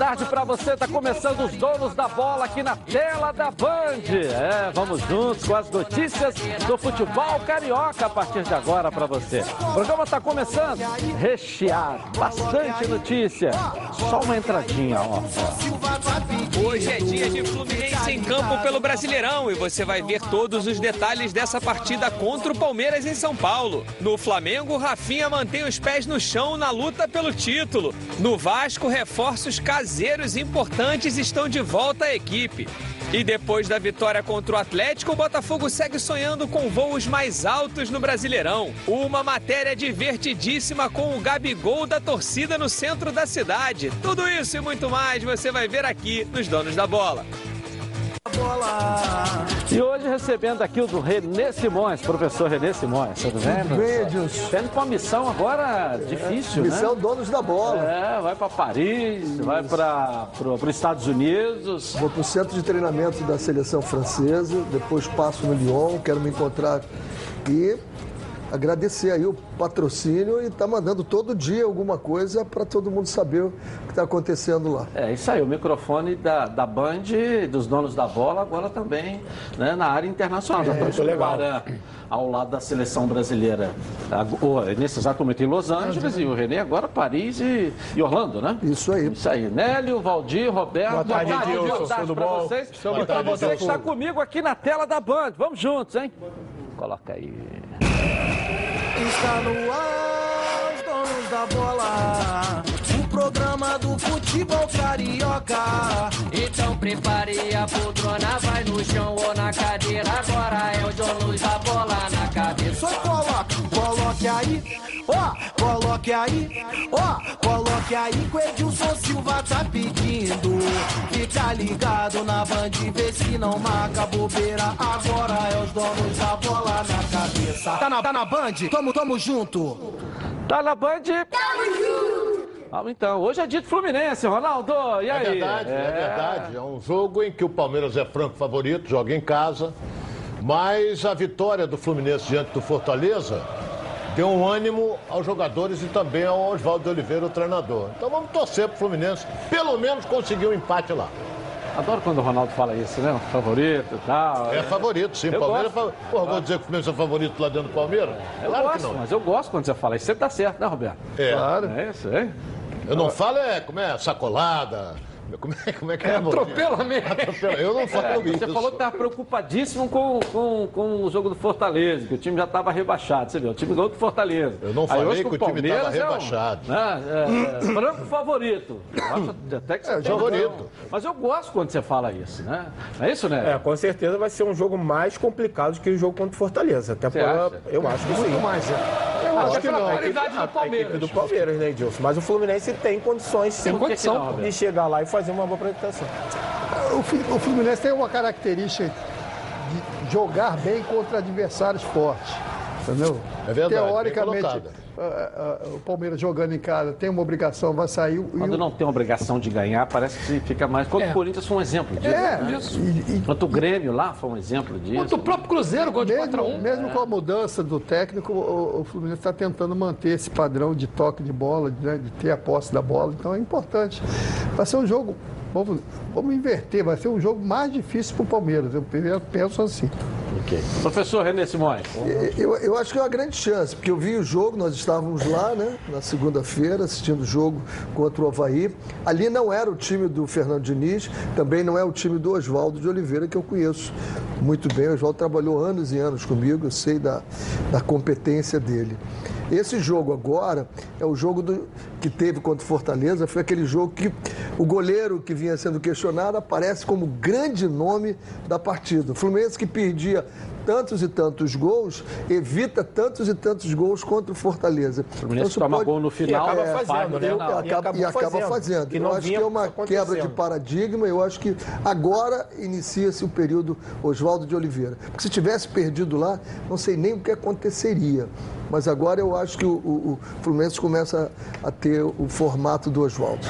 tarde para você. Tá começando os donos da bola aqui na tela da Band. É, vamos juntos com as notícias do futebol carioca a partir de agora para você. O programa tá começando recheado, bastante notícia. Só uma entradinha, ó. Hoje é dia de Fluminense em campo pelo Brasileirão e você vai ver todos os detalhes dessa partida contra o Palmeiras em São Paulo. No Flamengo, Rafinha mantém os pés no chão na luta pelo título. No Vasco, reforços caseiros importantes estão de volta à equipe. E depois da vitória contra o Atlético, o Botafogo segue sonhando com voos mais altos no Brasileirão. Uma matéria divertidíssima com o Gabigol da torcida no centro da cidade. Tudo isso e muito mais você vai ver aqui nos Donos da Bola. E hoje recebendo aqui o do Renê Simões, professor Renê Simões, tudo bem? Tudo bem, Edilson. Tendo com uma missão agora difícil, Missão né? Donos da Bola. É, vai para Paris, vai para os Estados Unidos. Vou para o centro de treinamento da seleção francesa, depois passo no Lyon, quero me encontrar e agradecer aí o patrocínio e tá mandando todo dia alguma coisa para todo mundo saber o que está acontecendo lá. É isso aí, o microfone da, da Band, dos donos da bola, agora também né, na área internacional. Já estamos legal. agora ao lado da seleção brasileira, nesse exato momento em Los Angeles, e o Renê agora Paris e, e Orlando, né? Isso aí. Isso aí. Nélio, Valdir, Roberto. Boa tarde, boa tarde pra bom? vocês. Boa e pra tarde, você que está comigo aqui na tela da Band. Vamos juntos, hein? Coloca aí. Está no ar, os donos da bola. O programa do futebol carioca. Então prepare a poltrona, vai no chão ou na cadeira. Agora é os donos da bola na cabeça. Só coloque, coloque aí, ó, coloque aí, ó, coloque aí que o Edilson Silva tá pedindo. Fica ligado na band, vê se não marca bobeira. Agora é os donos da bola na cabeça. Tá na, tá na band? Tamo, tamo junto. Tá na Band? Tamo junto! Vamos então. Hoje é de Fluminense, Ronaldo. E É aí? verdade, é. verdade. É um jogo em que o Palmeiras é franco favorito, joga em casa. Mas a vitória do Fluminense diante do Fortaleza deu um ânimo aos jogadores e também ao Oswaldo Oliveira, o treinador. Então vamos torcer pro Fluminense, pelo menos conseguir um empate lá. Adoro quando o Ronaldo fala isso, né? Favorito e tal. É favorito, sim. Eu Palmeiras é gosto. Pô, vou dizer que o Fluminense é favorito lá dentro do Palmeiras? Eu Claro gosto, que não. mas eu gosto quando você fala isso. Você tá certo, né, Roberto? É. Claro. É isso, hein? Eu não falo é como é sacolada. Como é, como é que é? Atropelamento. Atropela- Eu não falo isso. Você falou que estava preocupadíssimo com, com, com o jogo do Fortaleza, que o time já estava rebaixado. Você viu? O time ganhou do Fortaleza. Eu não Aí falei que o time tava Palmeiras é um, rebaixado. né, é, é, favorito. Eu acho até que você É, tem favorito. Mas eu gosto quando você fala isso, né? Não é isso, né? É, com certeza vai ser um jogo mais complicado que o jogo contra o Fortaleza. Até pela, eu acho que sim. mais, é. Eu Até acho que não. qualidade do A- equipe do Palmeiras, né, Edilson? Mas o Fluminense tem condições sim, não, Roberto? de chegar lá e fazer uma boa apresentação. O Flu- o Fluminense tem uma característica de jogar bem contra adversários fortes. Entendeu? É verdade, Teoricamente, ah, o Palmeiras jogando em casa tem uma obrigação, vai sair. e Quando o- não tem obrigação de ganhar, parece que fica mais. Quanto o Corinthians foi um exemplo disso. É, né? e- e- Quanto o Grêmio lá foi um exemplo disso. Contra o próprio Cruzeiro, gol de mesmo, 4x1. mesmo com a mudança do técnico, o, o Fluminense está tentando manter esse padrão de toque de bola, né, de ter a posse da bola. Então é importante. Vai ser um jogo. Vamos, vamos inverter, vai ser um jogo mais difícil para o Palmeiras. Eu penso assim. Ok. Professor René Simões. Eu, eu acho que é uma grande chance, porque eu vi o jogo, nós estávamos lá, né, na segunda-feira, assistindo o jogo contra o Havaí. Ali não era o time do Fernando Diniz, também não é o time do Oswaldo de Oliveira, que eu conheço muito bem. O Oswaldo trabalhou anos e anos comigo, eu sei da, da competência dele. Esse jogo agora é o jogo do- que teve contra o Fortaleza, foi aquele jogo que o goleiro que vinha sendo questionado aparece como grande nome da partida. O Fluminense que perdia tantos e tantos gols, evita tantos e tantos gols contra o Fortaleza. Então, O Fluminense isso toma pode- gol no final. acaba é, fazendo, né? e acaba, e acaba fazendo, fazendo. que eu acho que é uma quebra de paradigma. Eu acho que agora inicia-se o período Oswaldo de Oliveira. Porque se tivesse perdido lá, não sei nem o que aconteceria. Mas agora eu acho que o, o- o Fluminense começa a ter o formato do Oswaldo.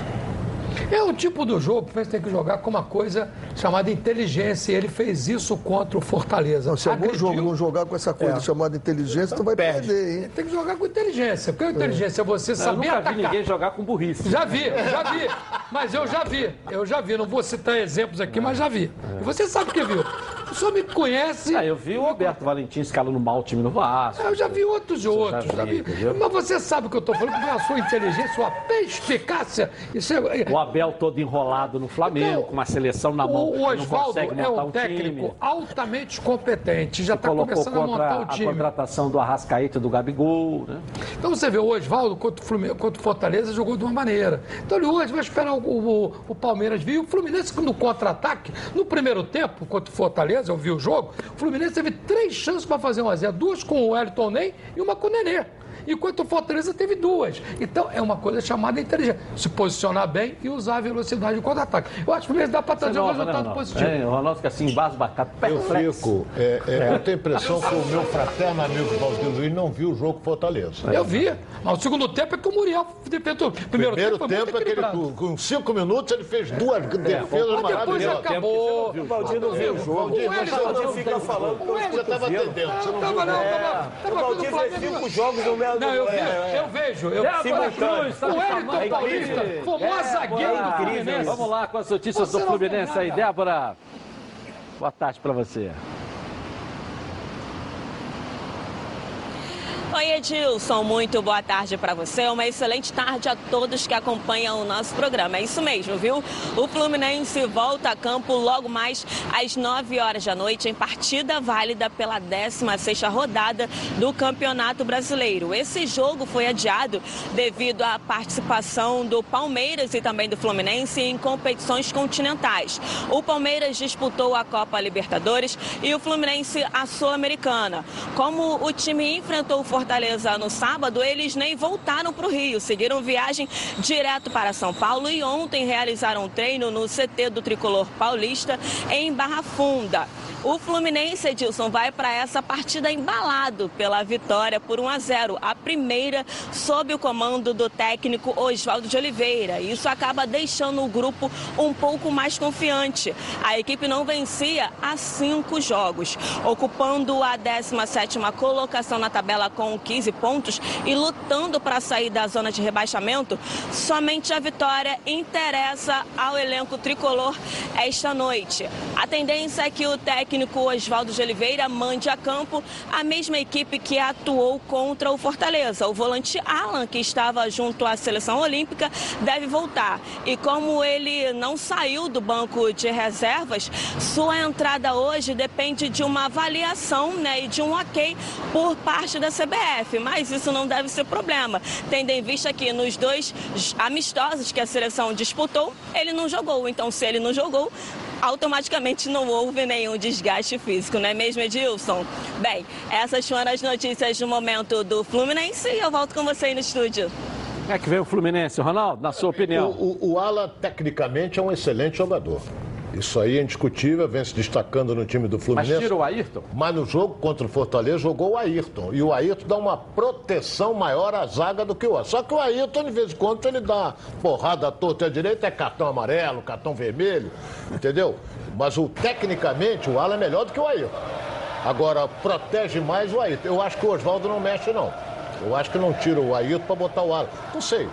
É o tipo do jogo que você tem que jogar com uma coisa chamada inteligência. E ele fez isso contra o Fortaleza. Não, se algum Agrediu. jogo não jogar com essa coisa É. chamada inteligência, tu vai perder, hein? Tem que jogar com inteligência. Porque a inteligência é você Eu saber nunca atacar. vi ninguém jogar com burrice. Já vi, já vi. Mas eu já vi, eu já vi. Não vou citar exemplos aqui, mas já vi. E você sabe que viu. O senhor me conhece. Ah, eu vi o Roberto Valentim escalando mal o time no Vasco. Eu já vi outros e outros. já já vi, vi. entendeu? Mas você sabe o que eu estou falando, porque a sua inteligência, sua perspicácia. Isso é, O Abel todo enrolado no Flamengo, com uma seleção na mão. o, o Oswaldo é um técnico time. altamente competente. Já está começando a montar o a time. contratação do Arrascaeta do Gabigol. Né? Então você vê o Oswaldo contra o, Fluminense, contra o Fortaleza jogou de uma maneira. Então ele hoje vai esperar o, o- o Palmeiras vir. O Fluminense no contra-ataque, no primeiro tempo contra o Fortaleza, eu vi o jogo, o Fluminense teve três chances para fazer um a zero, duas com o Wellington Ney e uma com o Nenê. Enquanto o Fortaleza teve duas. Então é uma coisa chamada inteligência. Se posicionar bem e usar a velocidade do contra-ataque. Eu acho que o Fluminense dá para trazer um né, resultado positivo. É, o Ronaldo fica assim, embasbacado, Eu perplexo. fico. é, é, Eu tenho a impressão que o meu fraterno amigo Valdir Luiz não viu o jogo Fortaleza. Eu vi. Mas o segundo tempo é que o Muriel defendeu. Primeiro, Primeiro tempo, tempo é que ele, com, cinco minutos, ele fez duas defesas Mas depois maravilhosas. acabou. O Valdir não viu o jogo. Valdir, O não fica falando que eu Você estava atendendo, você não viu. O Valdir vendo o fez Flamengo. cinco jogos no Melo. Não, eu vi, é, eu vejo. Eu, Débora. Cruz, tá o Wellington chamando. Paulista, famoso zagueiro do Fluminense. Vamos lá com as notícias Você do Fluminense aí. Débora, boa tarde pra você. Oi, Edilson, muito boa tarde para você. Uma excelente tarde a todos que acompanham o nosso programa. É isso mesmo, viu? O Fluminense volta a campo logo mais às 9 horas da noite em partida válida pela 16ª rodada do Campeonato Brasileiro. Esse jogo foi adiado devido à participação do Palmeiras e também do Fluminense em competições continentais. O Palmeiras disputou a Copa Libertadores e o Fluminense a Sul-Americana. Como o time enfrentou o Fortaleza no sábado, eles nem voltaram para o Rio, seguiram viagem direto para São Paulo e ontem realizaram um treino no CT do Tricolor Paulista em Barra Funda. O Fluminense, Edilson, vai para essa partida embalado pela vitória por 1 a 0, a primeira sob o comando do técnico Oswaldo de Oliveira. Isso acaba deixando o grupo um pouco mais confiante. A equipe não vencia há cinco jogos, ocupando a 17ª colocação na tabela com 15 pontos e lutando para sair da zona de rebaixamento. Somente a vitória interessa ao elenco tricolor esta noite. A tendência é que o técnico Oswaldo de Oliveira mande a campo a mesma equipe que atuou contra o Fortaleza. O volante Alan, que estava junto à seleção olímpica, deve voltar. E como ele não saiu do banco de reservas, sua entrada hoje depende de uma avaliação né, e de um ok por parte da CBF. Mas isso não deve ser problema, tendo em vista que nos dois amistosos que a seleção disputou, ele não jogou. Então, se ele não jogou, automaticamente não houve nenhum desgaste físico, não é mesmo, Edilson? Bem, essas foram as notícias do momento do Fluminense e eu volto com você aí no estúdio. Como é que vem o Fluminense, Ronaldo, na sua opinião? O, o, o Ala, tecnicamente, é um excelente jogador. Isso aí é indiscutível, vem se destacando no time do Mas Fluminense. tira o Ayrton? Mas no jogo contra o Fortaleza jogou o Ayrton. E o Ayrton dá uma proteção maior à zaga do que o. Só que o Ayrton, de vez em quando, ele dá porrada à torta e à direita, é cartão amarelo, cartão vermelho, entendeu? Mas o, tecnicamente o Alan é melhor do que o Ayrton. Agora, protege mais o Ayrton. Eu acho que o Oswaldo não mexe, não. Eu acho que não tira o Ayrton para botar o Alan. Não sei.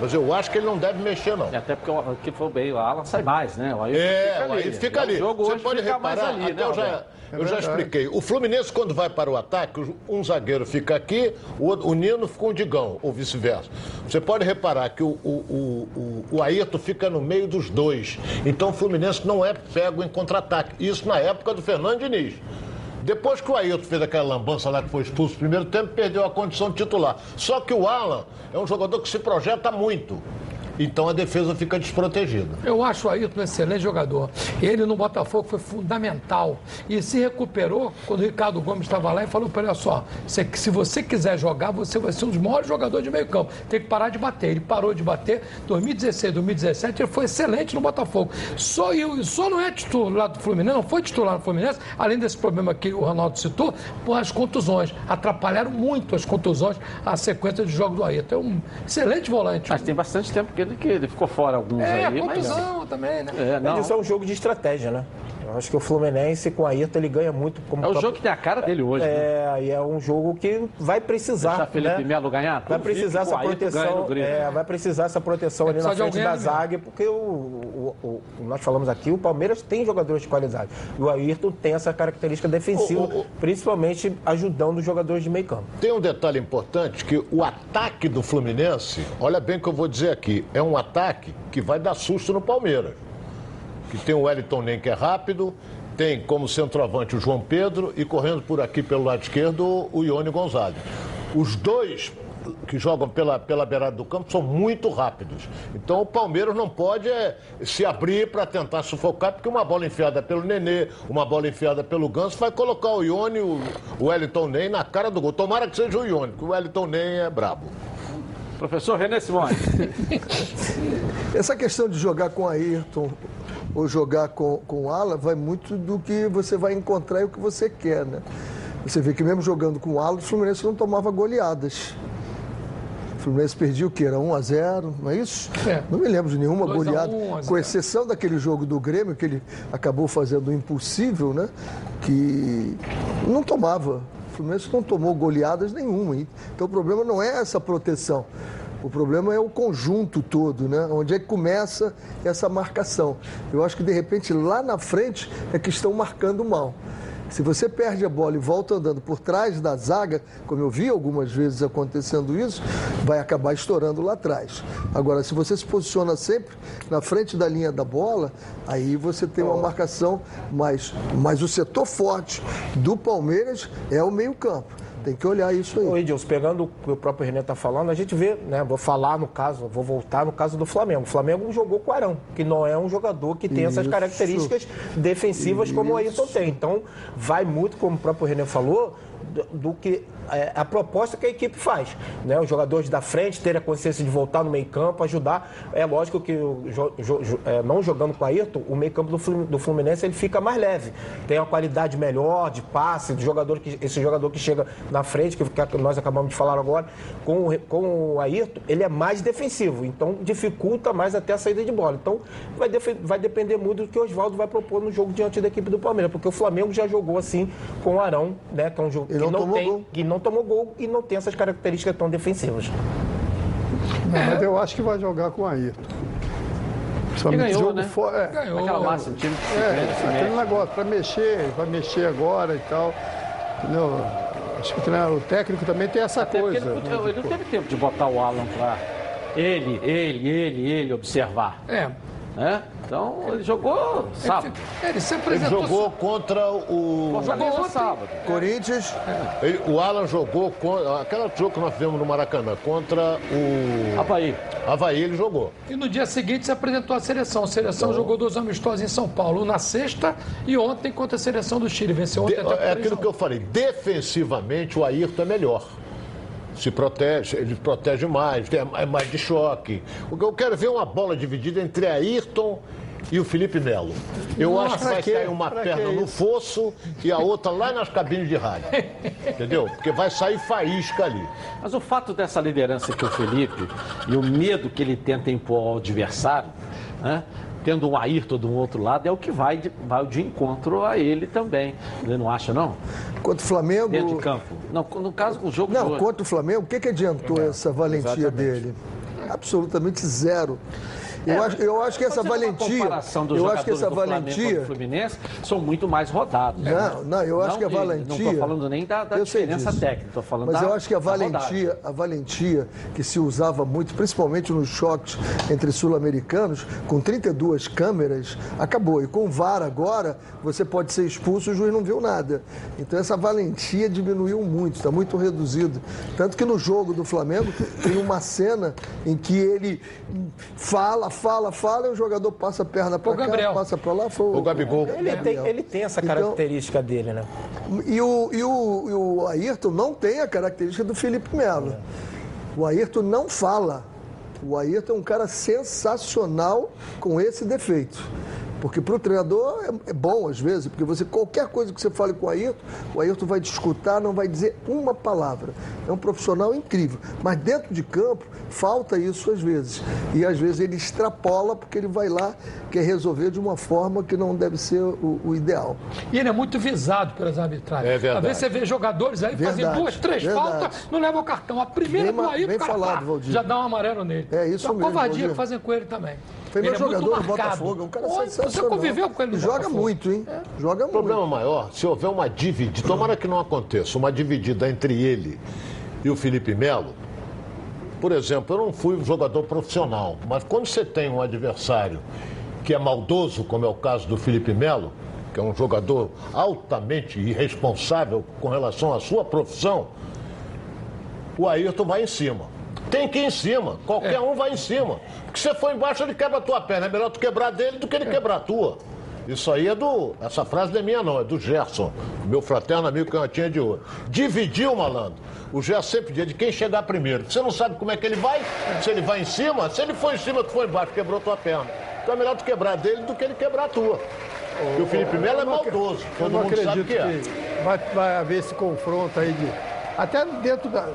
Mas eu acho que ele não deve mexer, não. E até porque o que for bem, o Alan sai mais, né? O Ayrton É, aí fica ali. O jogo Você hoje pode fica reparar, mais ali, até né, eu já, Roberto? eu já expliquei. O Fluminense, quando vai para o ataque, um zagueiro fica aqui, o, outro- o Nino fica com o Digão, ou vice-versa. Você pode reparar que o, o, o, o, o Ayrton fica no meio dos dois. Então o Fluminense não é pego em contra-ataque. Isso na época do Fernando Diniz. Depois que o Ayrton fez aquela lambança lá que foi expulso no primeiro tempo, perdeu a condição de titular. Só que o Alan é um jogador que se projeta muito. Então a defesa fica desprotegida. Eu acho o Ayrton um excelente jogador. Ele no Botafogo foi fundamental. E se recuperou quando o Ricardo Gomes estava lá e falou para ele: olha só, se, se você quiser jogar, você vai ser um dos maiores jogadores de meio campo. Tem que parar de bater. Ele parou de bater. 2016, 2017, ele foi excelente no Botafogo. Só, eu, só não é titular do Fluminense, não foi titular no Fluminense, além desse problema que o Ronaldo citou, por as contusões. Atrapalharam muito as contusões, a sequência de jogo do Ayrton. É um excelente volante. Mas tem bastante tempo que ele, que ele ficou fora alguns É, aí, a mas. contusão também, né? É, não. Mas isso é um jogo de estratégia, né? Eu acho que o Fluminense com a Ayrton ele ganha muito como É o próprio- jogo que tem a cara dele hoje. né? É, e é um jogo que vai precisar. Deixar Felipe né? Melo ganhar? Vai Duvido precisar que o essa proteção. é, vai precisar essa proteção ali na precisar frente da zaga, porque o, o- o- nós falamos aqui, o Palmeiras tem jogadores de qualidade. E o Ayrton tem essa característica defensiva, o- principalmente ajudando os jogadores de meio campo. Tem um detalhe importante que o ataque do Fluminense, olha bem o que eu vou dizer aqui, é um ataque que vai dar susto no Palmeiras. Que tem o Wellington Nem que é rápido, tem como centroavante o João Pedro e correndo por aqui pelo lado esquerdo o Ione Gonzalez. Os dois que jogam pela, pela beirada do campo são muito rápidos. Então o Palmeiras não pode é, se abrir para tentar sufocar, porque uma bola enfiada pelo Nenê, uma bola enfiada pelo Ganso, vai colocar o Ione, o, o Wellington Nem na cara do gol. Tomara que seja o Ione, que o Wellington Nem é brabo. Professor René Simões. Essa questão de jogar com Ayrton ou jogar com, com Ala vai muito do que você vai encontrar e o que você quer, né? Você vê que mesmo jogando com Ala, o Fluminense não tomava goleadas. O Fluminense perdia o quê? Era 1 a 0 não é isso? É. Não me lembro de nenhuma 2 a 1, goleada, 1 a 0. com exceção daquele jogo do Grêmio, que ele acabou fazendo o impossível, né? Que não tomava. O Fluminense não tomou goleadas nenhuma. hein? Então o problema não é essa proteção. O problema é o conjunto todo, né? Onde é que começa essa marcação? Eu acho que de repente lá na frente é que estão marcando mal. Se você perde a bola e volta andando por trás da zaga, como eu vi algumas vezes acontecendo isso, vai acabar estourando lá atrás. Agora, se você se posiciona sempre na frente da linha da bola, aí você tem uma marcação mais. Mas o setor forte do Palmeiras é o meio-campo. Tem que olhar isso aí. Ô, Edilson, pegando o que o próprio René está falando, a gente vê, né? Vou falar no caso, vou voltar no caso do Flamengo. O Flamengo jogou com o Arão, que não é um jogador que tem essas Isso. características defensivas como o Ayrton tem. Então, vai muito, como o próprio René falou, do, do que é, a proposta que a equipe faz. Né? Os jogadores da frente terem a consciência de voltar no meio campo, ajudar. É lógico que jo- jo- jo- é, não jogando com o Ayrton, o meio campo do do Fluminense ele fica mais leve. Tem uma qualidade melhor de passe, do jogador que, esse jogador que chega na frente, que, que nós acabamos de falar agora, com, o- com o Ayrton, ele é mais defensivo. Então dificulta mais até a saída de bola. Então vai, vai depender muito do que o Oswaldo vai propor no jogo diante da equipe do Palmeiras, porque o Flamengo já jogou assim com o Arão, né? Que é um jogo que não não, tem, gol. que não tomou gol e não tem essas características tão defensivas. Não, mas eu acho que vai jogar com o Ayrton. Principalmente ganhou, jogo né? fora. É, Ganhou. Aquela massa, o time É, aquele negócio, para mexer, vai mexer agora e tal. Entendeu? Acho que o treinador- o técnico também tem essa Até coisa. ele, né? não- ele não teve tempo de botar o Alan pra ele, ele, ele, ele observar. É. Né? Então ele jogou sábado. Ele, ele se Ele apresentou. jogou contra o. Ontem. sábado. Corinthians, ele- o Alan jogou contra. Aquele jogo que nós fizemos no Maracanã, contra o. Havaí. Havaí ele jogou. E no dia seguinte se apresentou a seleção. A seleção jogou dois amistosos em São Paulo, na sexta e ontem contra a seleção do Chile. Venceu ontem De- até é aquilo que eu falei. Defensivamente, o Ayrton é melhor. Se protege, ele protege mais, tem- é mais de choque. O que eu quero ver é uma bola dividida entre Ayrton e o Felipe Melo. Eu acho que vai quê? sair uma Pra perna que no fosso e a outra lá nas cabines de rádio. Entendeu? Porque vai sair faísca ali. Mas o fato dessa liderança que o Felipe e o medo que ele tenta impor ao adversário, né? Tendo um Ayrton do outro lado, é o que vai de, vai de encontro a ele também. Ele não acha, não? contra o Flamengo. Dentro de campo. Não, no caso, o jogo Não, contra o Flamengo, o que, que adiantou essa valentia dele? Absolutamente zero. Eu, acho, eu acho que essa valentia. Eu acho que essa do valentia. contra o Fluminense são muito mais rodados. Não, não, eu acho que a de- Não valentia- estou falando nem da, da diferença disso. técnica, estou falando Mas da eu acho que a valentia, a valentia que se usava muito, principalmente nos choques entre sul-americanos, com 32 câmeras, acabou. E com o VAR agora, você pode ser expulso e o juiz não viu nada. Então essa valentia diminuiu muito, está muito reduzido. Tanto que no jogo do Flamengo tem uma cena em que ele fala, fala, fala, e o jogador passa a perna O para cá, Gabriel. passa para lá. Foi O Gabigol. Ele tem, ele tem essa Então- característica dele, né? E o, e, o, e o Ayrton não tem a característica do Felipe Melo. O Ayrton não fala. O Ayrton é um cara sensacional com esse defeito. Porque para o treinador é, é bom, às vezes, porque você, qualquer coisa que você fale com o Ayrton, o Ayrton vai te escutar, não vai dizer uma palavra. É um profissional incrível. Mas dentro de campo, falta isso às vezes. E às vezes ele extrapola porque ele vai lá, quer resolver de uma forma que não deve ser o, o ideal. E ele é muito visado pelas arbitragens. É verdade. Às vezes você vê jogadores aí Verdade, fazem duas, três verdade. faltas, não levam o cartão. A primeira Bem do o cara falado, já dá um amarelo nele. É isso Então, mesmo, covardia Valdir. que fazem com ele também. Foi meu ele é jogador do. Botafogo, é um cara Oi, sensacional. Você conviveu com ele no Joga Botafogo? muito, hein? Joga O muito. problema maior, se houver uma dividida, tomara que não aconteça, uma dividida entre ele e o Felipe Melo. Por exemplo, eu não fui um jogador profissional, mas quando você tem um adversário que é maldoso, como é o caso do Felipe Melo, que é um jogador altamente irresponsável com relação à sua profissão, o Ayrton vai em cima. Tem que ir em cima. Qualquer um vai em cima. Porque se você for embaixo, ele quebra a tua perna. É melhor tu quebrar dele do que ele quebrar a tua. Isso aí é do. Essa frase não é minha, não, é do Gerson, meu fraterno amigo canhotinha de ouro. Dividiu, malandro. O Gerson sempre diz de quem chegar primeiro. Você não sabe como é que ele vai, se ele vai em cima, se ele for em cima, tu foi embaixo, quebrou tua perna. Então é melhor tu quebrar dele do que ele quebrar a tua. Porque o Felipe Melo é maldoso. Todo mundo sabe que é. que vai, vai haver esse confronto aí de. Até dentro da,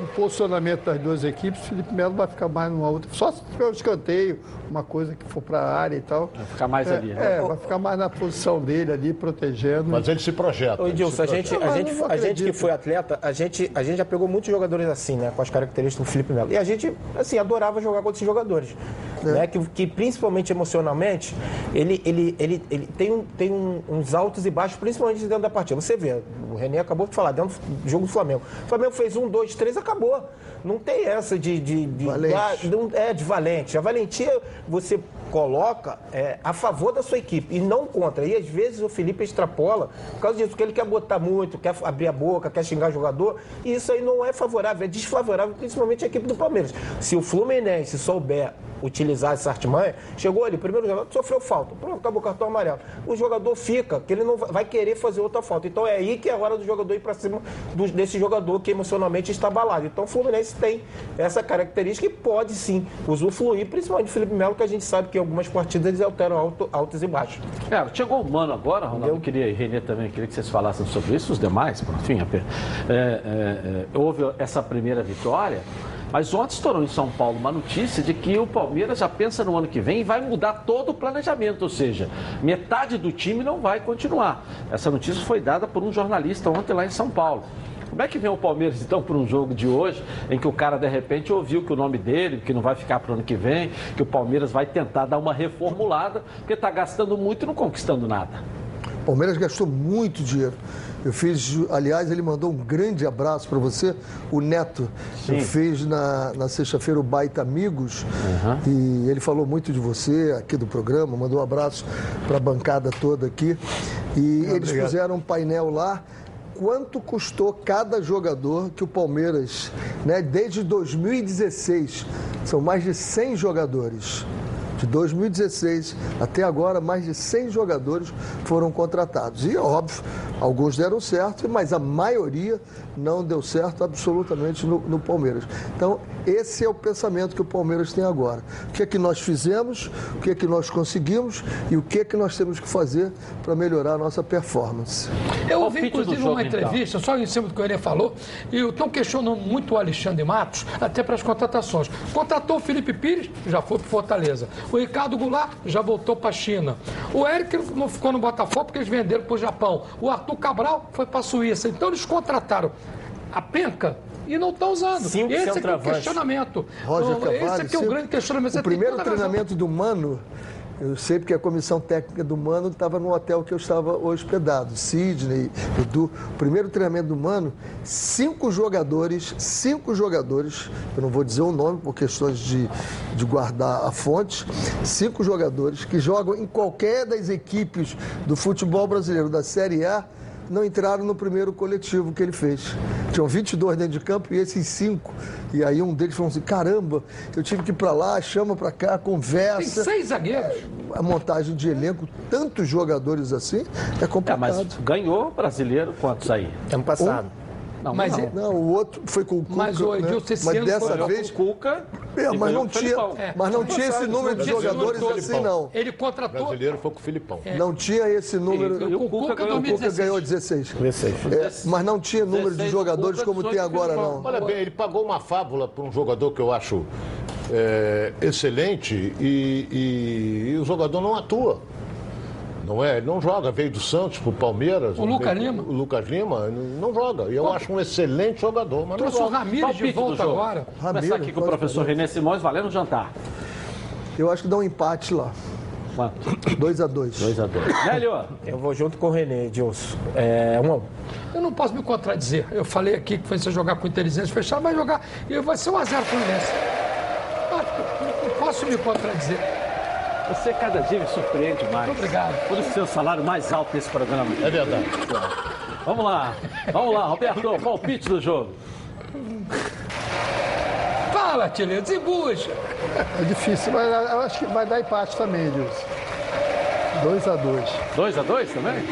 do posicionamento das duas equipes, o Felipe Melo vai ficar mais numa outra. Só se tiver um escanteio, uma coisa que for para a área e tal. Vai ficar mais é, ali, né? É, vai ficar mais na posição dele ali, protegendo. Mas ele se projeta. Ô, Edilson, a gente, projeta. a, gente, a gente que foi atleta, a gente, a gente já pegou muitos jogadores assim, né? Com as características do Felipe Melo. E a gente, assim, adorava jogar contra esses jogadores. Né, que, que principalmente emocionalmente, ele, ele, ele, ele tem, um, tem um- uns altos e baixos, principalmente dentro da partida. Você vê, o René acabou de falar, dentro do jogo do Flamengo. O Flamengo fez um, dois, três, acabou acabou. Não tem essa de. de, de Valente. não- é, de valente. A valentia você coloca é, a favor da sua equipe e não contra. E às vezes o Felipe extrapola por causa disso, porque ele quer botar muito, quer abrir a boca, quer xingar jogador, e isso aí não é favorável, é desfavorável, principalmente a equipe do Palmeiras. Se o Fluminense souber utilizar essa artimanha, chegou ali, o primeiro jogador sofreu falta, pronto, acabou o cartão amarelo. O jogador fica, que ele não vai vai querer fazer outra falta. Então é aí que é a hora do jogador ir para cima do- desse jogador que emocionalmente está abalado. Então o Fluminense tem essa característica e pode sim usufruir, principalmente o Felipe Melo, que a gente sabe que em algumas partidas eles alteram alto, altos e baixos. É, chegou o Mano agora, Ronaldo. Eu queria, e Renê também, queria que vocês falassem sobre isso, os demais, por enfim. é, é, é, houve essa primeira vitória, mas ontem estourou em São Paulo uma notícia de que o Palmeiras já pensa no ano que vem e vai mudar todo o planejamento, ou seja, metade do time não vai continuar. Essa notícia foi dada por um jornalista ontem lá em São Paulo. Como é que vem o Palmeiras, então, para um jogo de hoje, em que o cara, de repente, ouviu que o nome dele, que não vai ficar para o ano que vem, que o Palmeiras vai tentar dar uma reformulada, porque está gastando muito e não conquistando nada. O Palmeiras gastou muito dinheiro. Eu fiz, aliás, ele mandou um grande abraço para você, o Neto. Eu fiz na, na sexta-feira o Baita Amigos e ele falou muito de você aqui do programa, mandou um abraço para a bancada toda aqui. E eles obrigado. fizeram um painel lá. Quanto custou cada jogador que o Palmeiras, né, desde 2016, são mais de 100 jogadores. De 2016 até agora, mais de 100 jogadores foram contratados. E, óbvio, alguns deram certo, mas a maioria não deu certo absolutamente no, no Palmeiras. Então, esse é o pensamento que o Palmeiras tem agora. O que é que nós fizemos, o que é que nós conseguimos e o que é que nós temos que fazer para melhorar a nossa performance. Eu ouvi, inclusive, jogo, uma então. entrevista, só em cima do que o Renê falou, e estão questionando muito o Alexandre Matos, até para as contratações. Contratou o Felipe Pires, já foi para Fortaleza. O Ricardo Goulart já voltou para a China. O Eric não ficou no Botafogo porque eles venderam para o Japão. O Arthur Cabral foi para a Suíça. Então eles contrataram a penca e não estão usando. Cinco Esse é, é o questionamento. Roger Então, Esse Cavalli, é é o grande questionamento. Você O primeiro a razão. treinamento do Mano, eu sei porque a comissão técnica do Mano estava no hotel que eu estava hospedado, Sidney, Edu. Primeiro treinamento do Mano, cinco jogadores, cinco jogadores, eu não vou dizer o nome por questões de, de guardar a fonte, cinco jogadores que jogam em qualquer das equipes do futebol brasileiro da Série A, não entraram no primeiro coletivo que ele fez. Tinham 22 dentro de campo e esses cinco. E aí um deles falou assim: caramba, eu tive que ir para lá, chama para cá, Tem conversa. seis zagueiros. A montagem de elenco, tantos jogadores assim, é É, complicado. mas ganhou brasileiro quantos aí? Ano passado. Não, Mas não. é- Não, o outro foi com o Cuca. Mas o né? Edilson esse Mas dessa foi- vez. Com o Cuca. É, mas não o tinha. É. mas não tinha esse número de jogadores assim, não. Ele O contratou. brasileiro foi com o Filipão. Não tinha esse número. E o O Cuca Cuca ganhou. O Cuca 2016. ganhou 16. 16. É, mas não tinha número de 16 jogadores como tem 18 agora, não. Olha bem, ele pagou uma fábula para um jogador que eu acho é, excelente e, e- e o jogador não atua. Não é? Ele não joga, veio do Santos para o Palmeiras. O Lucas Lima? O Lucas Lima não joga. E eu acho um excelente jogador, mas não Trouxe o joga. Ramires de Palpite do volta agora. Vou começar Ramiro, aqui com o professor Renê Simões, valendo o jantar. Eu acho que dá um empate lá. Quanto? 2 a 2 2 a 2 Hélio, Eu vou junto com o René, Edilson. É, um a um. Eu não posso me contradizer. Eu falei aqui que você jogar com inteligência fechada, vai jogar. E vai ser 1x0 Fluminense. Ah, Não posso me contradizer. Você cada dia me surpreende mais. Muito obrigado. Por isso seu salário mais alto nesse programa. É verdade. Vamos lá, vamos lá, Roberto, palpite do jogo. Fala, Tilê, desembucha. É difícil, mas eu acho que vai dar empate também, Edilson. 2 a 2 2 a 2 também?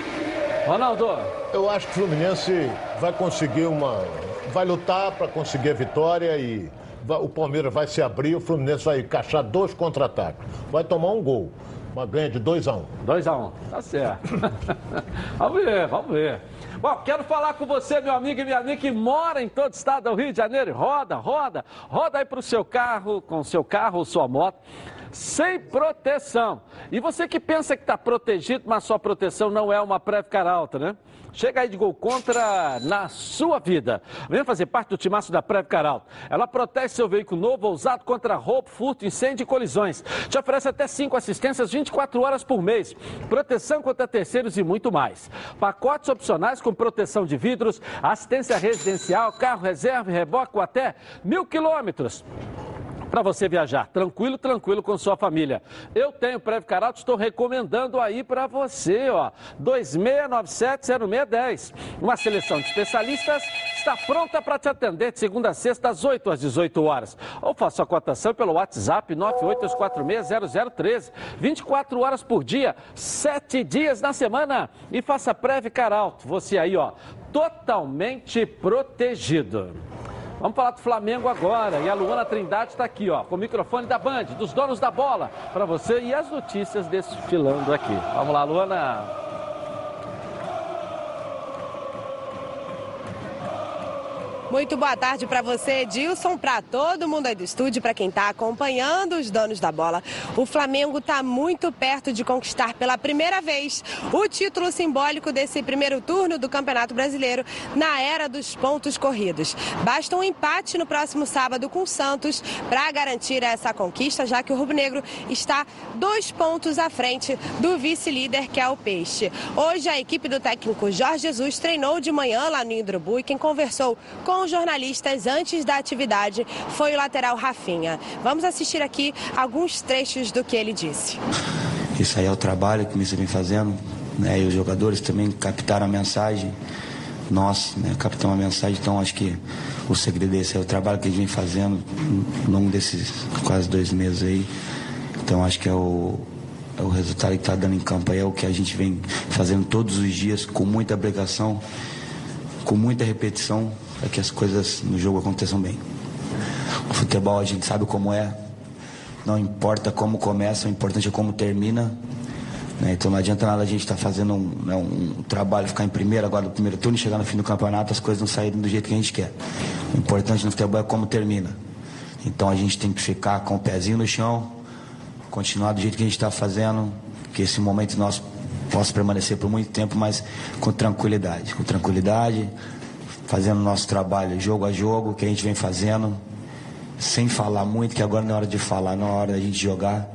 Ronaldo, Eu acho que o Fluminense vai conseguir uma. Vai lutar para conseguir a vitória e o Palmeiras vai se abrir, o Fluminense vai encaixar dois contra-ataques. Vai tomar um gol. Uma ganha de 2 a 1 um. 2 a 1 tá certo. vamos ver, vamos ver. Bom, quero falar com você, meu amigo e minha amiga que mora em todo o estado do Rio de Janeiro. Roda, roda, roda aí pro seu carro, com seu carro ou sua moto. Sem proteção. E você que pensa que está protegido, mas sua proteção não é uma Previcar Alta, né? Chega aí de gol contra na sua vida. Venha fazer parte do timaço da Previcar Alta. Ela protege seu veículo novo ou usado contra roubo, furto, incêndio e colisões. Te oferece até cinco assistências 24 horas por mês. Proteção contra terceiros e muito mais. Pacotes opcionais com proteção de vidros, assistência residencial, carro reserva e reboque até mil quilômetros para você viajar tranquilo, tranquilo com sua família. Eu tenho Prev Caralto, estou recomendando aí para você, ó, 26970610. Uma seleção de especialistas está pronta para te atender de segunda a sexta às 8 às 18 horas. Ou faça a cotação pelo WhatsApp 982460013, 24 horas por dia, 7 dias na semana e faça Prev Caralto. Você aí, ó, totalmente protegido. Vamos falar do Flamengo agora. E a Luana Trindade está aqui, ó, com o microfone da Band, dos donos da bola, para você e as notícias desfilando aqui. Vamos lá, Luana. Muito boa tarde para você, Edilson, para todo mundo aí do estúdio, para quem está acompanhando os donos da bola. O Flamengo está muito perto de conquistar pela primeira vez o título simbólico desse primeiro turno do Campeonato Brasileiro na era dos pontos corridos. Basta um empate no próximo sábado com o Santos para garantir essa conquista, já que o Rubro Negro está dois pontos à frente do vice-líder, que é o Peixe. Hoje, a equipe do técnico Jorge Jesus treinou de manhã lá no Hidrobu e quem conversou com os jornalistas antes da atividade foi o lateral Rafinha. Vamos assistir aqui alguns trechos do que ele disse. Isso aí é o trabalho que você vem fazendo, né? E os jogadores também captaram a mensagem. Nós, né, captamos a mensagem, então acho que o segredo desse é o trabalho que a gente vem fazendo ao longo desses quase dois meses aí. Então acho que é o, é o resultado que está dando em campo aí, é o que a gente vem fazendo todos os dias, com muita obrigação, com muita repetição, para que as coisas no jogo aconteçam bem. O futebol a gente sabe como é, não importa como começa, o importante é como termina. né? Então não adianta nada a gente estar fazendo um, né, um trabalho, ficar em primeiro agora no primeiro turno chegar no fim do campeonato, as coisas não saírem do jeito que a gente quer. O importante no futebol é como termina. Então a gente tem que ficar com o pezinho no chão, continuar do jeito que a gente está fazendo, que esse momento nosso possa permanecer por muito tempo, mas com tranquilidade. Com tranquilidade, fazendo nosso trabalho jogo a jogo, que a gente vem fazendo, sem falar muito, que agora não é hora de falar, não é hora da gente jogar.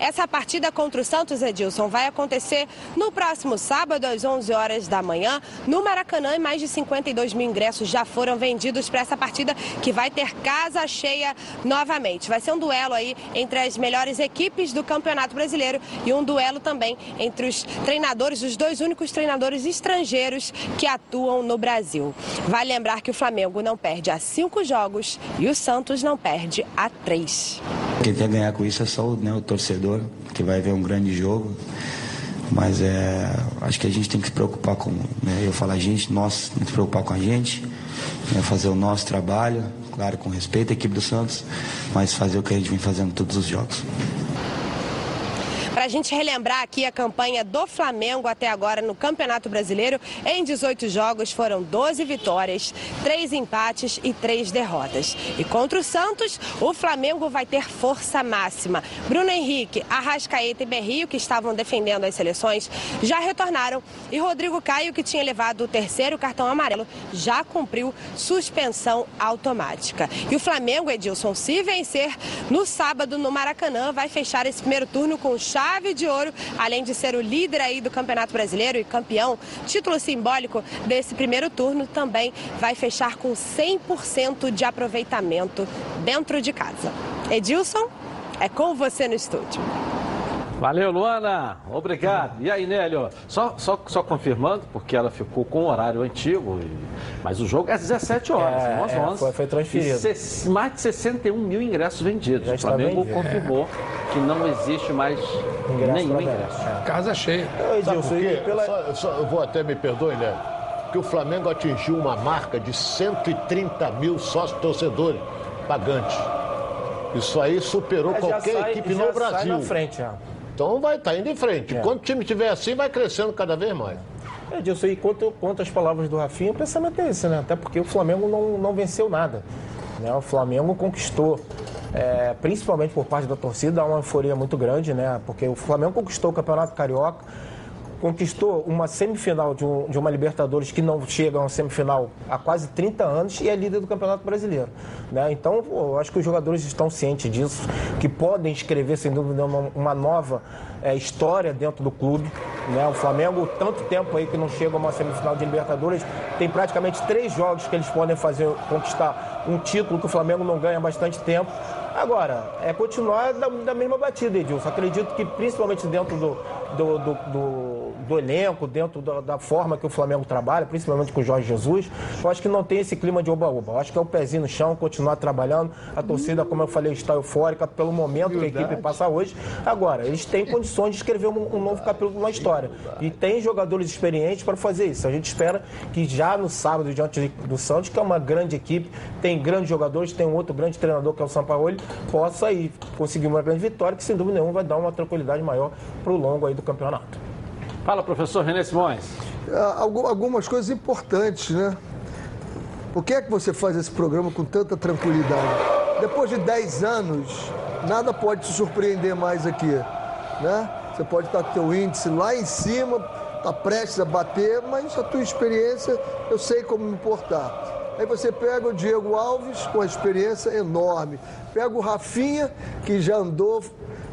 Essa partida contra o Santos, Edilson, vai acontecer no próximo sábado, às 11 horas da manhã, no Maracanã. E mais de 52 mil ingressos já foram vendidos para essa partida, que vai ter casa cheia novamente. Vai ser um duelo aí entre as melhores equipes do Campeonato Brasileiro e um duelo também entre os treinadores, os dois únicos treinadores estrangeiros que atuam no Brasil. Vale lembrar que o Flamengo não perde a cinco jogos e o Santos não perde a três. Quem quer ganhar com isso é só né, o torcedor, que vai ver um grande jogo. Mas é, acho que a gente tem que se preocupar com, né, eu falo a gente, nós temos que se preocupar com a gente, né, fazer o nosso trabalho, claro, com respeito à equipe do Santos, mas fazer o que a gente vem fazendo todos os jogos. Para a gente relembrar aqui a campanha do Flamengo até agora no Campeonato Brasileiro, em 18 jogos foram 12 vitórias, 3 empates e 3 derrotas. E contra o Santos, o Flamengo vai ter força máxima. Bruno Henrique, Arrascaeta e Berrio, que estavam defendendo as seleções, já retornaram. E Rodrigo Caio, que tinha levado o terceiro cartão amarelo, já cumpriu suspensão automática. E o Flamengo, Edilson, se vencer no sábado no Maracanã, vai fechar esse primeiro turno com chave chave de ouro, além de ser o líder aí do Campeonato Brasileiro e campeão, título simbólico desse primeiro turno, também vai fechar com 100% de aproveitamento dentro de casa. Edilson, é com você no estúdio. Valeu, Luana. Obrigado. E aí, Nélio? Só, só, só confirmando, porque ela ficou com o horário antigo, e... mas o jogo é às 17 horas, É, não às é, 11. foi- foi transferido. E ses- mais de 61 mil ingressos vendidos. O Flamengo vendido. confirmou que não existe mais nenhum pra ingresso. Casa cheia. Sabe por quê? Só- só- eu vou até me perdoe, Léo. Porque o Flamengo atingiu uma marca de 130 mil sócios torcedores pagantes. Isso aí superou É, qualquer sai- equipe já no sai Brasil. na frente, já. Então vai estar indo em frente. É. Quando o time estiver assim, vai crescendo cada vez mais. Edilson, e quanto, quanto às palavras do Rafinha, o pensamento é esse, né? Até porque o Flamengo não, não venceu nada. Né? O Flamengo conquistou, é, principalmente por parte da torcida, há uma euforia muito grande, né? Porque o Flamengo conquistou o Campeonato Carioca, conquistou uma semifinal de, um- de uma Libertadores que não chega a uma semifinal há quase 30 anos e é líder do Campeonato Brasileiro. Né? Então, eu acho que os jogadores estão cientes disso, que podem escrever, sem dúvida, uma, uma nova eh, história dentro do clube. Né? O Flamengo, tanto tempo aí que não chega a uma semifinal de Libertadores, tem praticamente três jogos que eles podem fazer, conquistar um título que o Flamengo não ganha há bastante tempo. Agora, é continuar da, da mesma batida, Edilson. Acredito que principalmente dentro do, do, do, do- do elenco, dentro da, da forma que o Flamengo trabalha, principalmente com o Jorge Jesus, eu acho que não tem esse clima de oba-oba. Eu acho que é o pezinho no chão, continuar trabalhando. A torcida, como eu falei, está eufórica pelo momento que a equipe passa hoje. Agora, eles têm condições de escrever um, um novo capítulo na história. E tem jogadores experientes para fazer isso. A gente espera que já no sábado, diante do Santos, que é uma grande equipe, tem grandes jogadores, tem um outro grande treinador que é o Sampaoli, possa aí conseguir uma grande vitória, que sem dúvida nenhuma vai dar uma tranquilidade maior para o longo aí do campeonato. Fala, professor René Simões. Ah, algu- algumas coisas importantes, né? Por que é que você faz esse programa com tanta tranquilidade? Depois de 10 anos, nada pode te surpreender mais aqui, né? Você pode estar com teu índice lá em cima, tá prestes a bater, mas a tua experiência, eu sei como me portar. Aí você pega o Diego Alves, com a experiência enorme. Pega o Rafinha, que já andou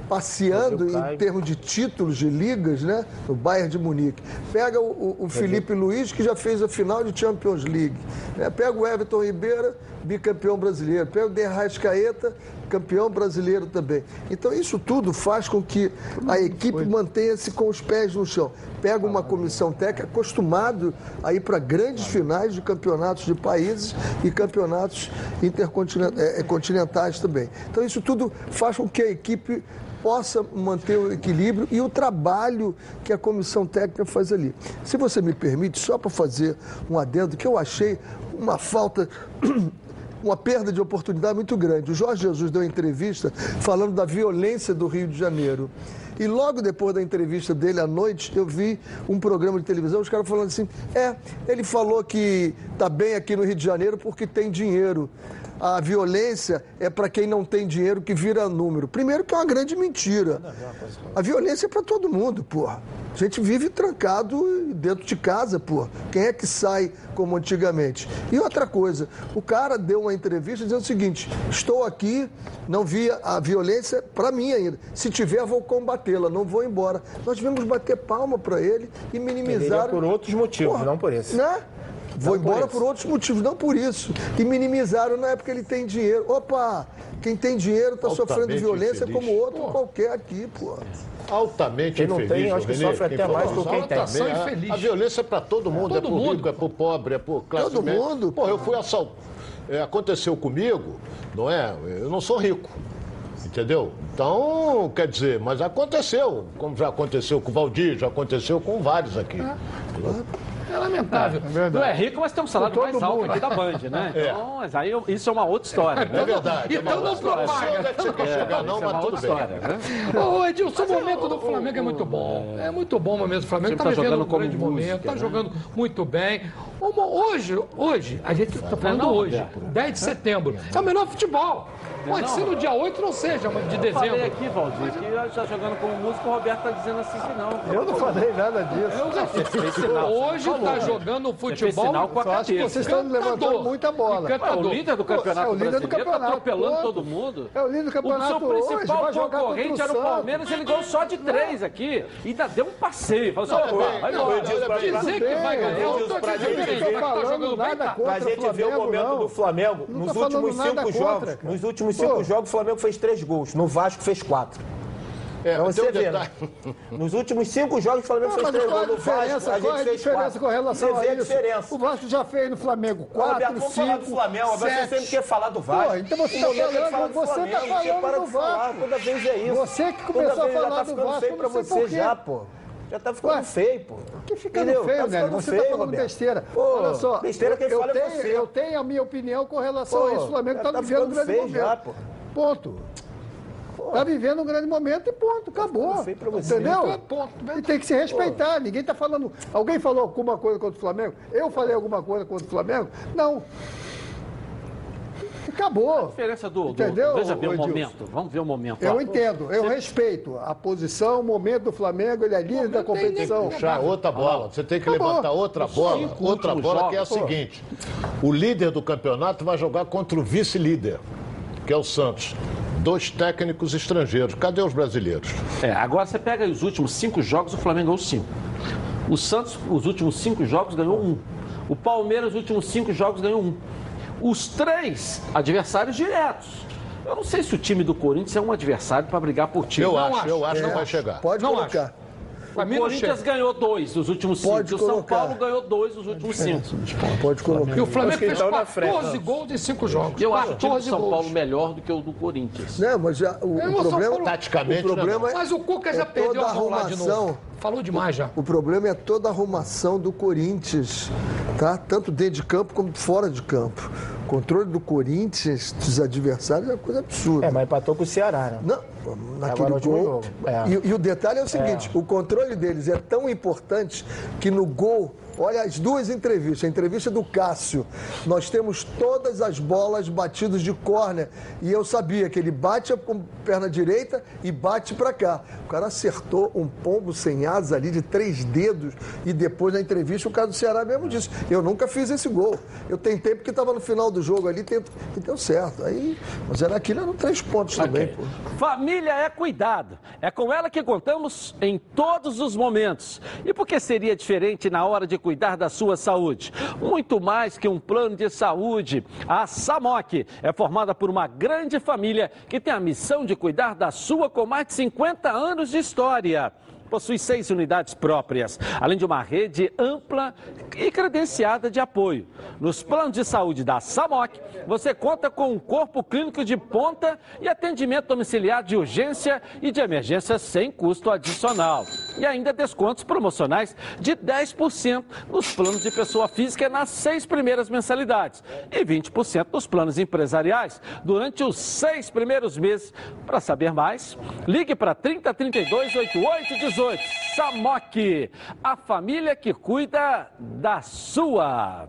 passeando em termos de títulos de ligas, né? No Bayern de Munique. Pega o, o- o Felipe Luiz, que já fez a final de Champions League. né? Pega o Everton Ribeiro, bicampeão brasileiro. Pega o De Arrascaeta, campeão brasileiro também. Então, isso tudo faz com que a equipe mantenha-se com os pés no chão. Pega uma comissão técnica acostumado a ir para grandes finais de campeonatos de países e campeonatos intercontinentais também. Então, isso tudo faz com que a equipe possa manter o equilíbrio e o trabalho que a comissão técnica faz ali. Se você me permite, só para fazer um adendo, que eu achei uma falta. Uma perda de oportunidade muito grande. O Jorge Jesus deu uma entrevista falando da violência do Rio de Janeiro. E logo depois da entrevista dele à noite, eu vi um programa de televisão, os caras falando assim: é, ele falou que tá bem aqui no Rio de Janeiro porque tem dinheiro. A violência é para quem não tem dinheiro que vira número. Primeiro que é uma grande mentira. A violência é para todo mundo, porra. A gente vive trancado dentro de casa, porra. Quem é que sai como antigamente? E outra coisa, o cara deu uma entrevista dizendo o seguinte: estou aqui, não vi a violência para mim ainda. Se tiver, vou combatê-la, não vou embora. Nós devemos bater palma para ele e minimizar. Por outros motivos, não por esse. Né? Vou Não por embora esse. por outros motivos, não por isso. E minimizaram na época ele tem dinheiro. Opa, quem tem dinheiro está sofrendo violência infeliz. como outro qualquer aqui, pô. Altamente Quem não infeliz. tem, acho que Renê, sofre até falou mais do que quem tem. São A- infeliz. A violência é para todo mundo, é, todo pro mundo. rico, é pro pobre, é pro classe Todo média. mundo, Pô, eu fui assaltado. aconteceu comigo, não é? Eu não sou rico. Entendeu? Então, quer dizer, mas aconteceu, como já aconteceu com o Valdir, já aconteceu com vários aqui. É lamentável. Não é rico, mas tem um salário mais alto mundo. aqui da Band, né? É. Então, mas aí isso é uma outra história. né? É verdade. é Então não história. propaga. Não é que você quer chegar, não, é mas uma tudo outra bem. história, né? Ô, Edilson, o momento do Flamengo é muito bom. É muito bom o momento do Flamengo. Time Tá vivendo jogando um grande momento, tá né? jogando muito bem. Uma- Hoje, hoje, a gente tá falando hoje, Roberto. 10 de setembro. É o melhor futebol. Pode Não. ser no dia 8, não seja, mas de Eu falei dezembro. aqui, Valdir, que já está jogando como músico, o Roberto está dizendo assim que não. Eu não falei nada disso. Eu já Fez sinal, Hoje tá né? jogando futebol. sinal com a Só acho que vocês estão levantando muita bola. É o líder do campeonato É o líder do tá campeonato, atropelando ponto. todo mundo. É o líder do campeonato O seu principal concorrente era o. Palmeiras, ele ganhou só de três aqui. E ainda deu um passeio. Falou assim, opa, bem, vai embora. Dizer que vai ganhar, eu pra dizendo gente que tá jogando bem, tá. contra Pra gente ver o momento do Flamengo, nos últimos cinco jogos, nos últimos. Cinco jogos, o Flamengo fez três gols. No Vasco fez quatro. É, Pra você um ver, né? Nos últimos cinco jogos, o Flamengo Não, fez três gols. No Vasco, a gente fez diferença quatro. com relação Você vê a isso? diferença. O Vasco já fez no Flamengo Ô, Roberto, 4, vamos 5, falar do Flamengo. Você 7. sempre quer falar do Vasco. Pô, então você O tá falando- falar do você tá Flamengo, você falando para do de falar. Vasco. Toda vez é isso. Você que começou a já falar tá do ficando Vasco, feio eu pra não sei você por já, pô. Já tá ficando Ué, feio, pô. Que ficando Entendeu? feio, Tá né? Você feio, tá falando Roberto. besteira. Pô, Olha só, besteira eu, quem eu fala é tenho, você. eu tenho a minha opinião com relação Pô, a isso. O Flamengo está tá vivendo um grande feio momento. já, pô. Ponto. Está vivendo um grande momento e ponto, acabou. feio pra você. Entendeu? É ponto. E tem que se respeitar. Ninguém está falando. Alguém falou alguma coisa contra o Flamengo? Eu falei alguma coisa contra o Flamengo? Não. Acabou. A diferença do, do- Entendeu, Veja bem o Edilson? momento. Vamos ver o momento. Eu ó. entendo, eu respeito a posição, o momento do Flamengo, ele é líder da competição. puxar outra bola. Você tem que Acabou. levantar outra bola. cinco Outra bola que é a jogos, pô. seguinte: o líder do campeonato vai jogar contra o vice-líder, que é o Santos. Dois técnicos estrangeiros. Cadê os brasileiros? É, agora você pega aí os últimos cinco jogos, o Flamengo ganhou cinco. O Santos, os últimos cinco jogos, ganhou um. O Palmeiras, os últimos cinco jogos, ganhou um. Os três adversários diretos. Eu não sei se o time do Corinthians é um adversário para brigar por time. Eu Não acho, eu acho que É, não vai chegar. Pode Não colocar. Pra O mim não Corinthians ganhou dois nos últimos cinco. Pode e o São colocar. Paulo ganhou dois nos últimos cinco. Pode colocar. E o Flamengo Acho que fez então na frente, 14 gols em 5 jogos. Eu acho o time do 14 São gols. Paulo melhor do que o do Corinthians. Não, mas já, o, É, o problema, Paulo- Taticamente, o problema é, Mas o Cuca já é perdeu a lá de arrumação. novo. Falou demais já. O problema é toda a arrumação do Corinthians, tá? Tanto dentro de campo como fora de campo. O controle do Corinthians, dos adversários, é uma coisa absurda. É, mas empatou com o Ceará, né? Não, naquele Agora último gol. jogo. É. E, e o detalhe é o seguinte: o controle deles é tão importante que no gol. Olha as duas entrevistas. A entrevista do Cássio. Nós temos todas as bolas batidas de córner. E eu sabia que ele bate com perna direita e bate para cá. O cara acertou um pombo sem asa ali de três dedos. E depois na entrevista o cara do Ceará mesmo disse: Eu nunca fiz esse gol. Eu tentei porque estava no final do jogo ali tento... e deu certo. Aí, mas era aquilo, eram três pontos também, pô. Família é cuidado. É com ela que contamos em todos os momentos. E por que seria diferente na hora de cuidar da sua saúde? Muito mais que um plano de saúde. A SAMOC é formada por uma grande família que tem a missão de cuidar da sua com mais de 50 anos de história. Possui seis unidades próprias, além de uma rede ampla e credenciada de apoio. Nos planos de saúde da SAMOC, você conta com um corpo clínico de ponta e atendimento domiciliar de urgência e de emergência sem custo adicional. E ainda descontos promocionais de 10% nos planos de pessoa física nas seis primeiras mensalidades e 20% nos planos empresariais durante os seis primeiros meses. Para saber mais, ligue para 3032 8818. Samok, a família que cuida da sua.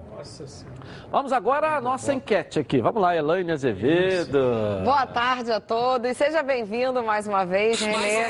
Vamos agora à nossa enquete aqui. Vamos lá, Elaine Azevedo. Boa tarde a todos, seja bem-vindo mais uma vez, Renê.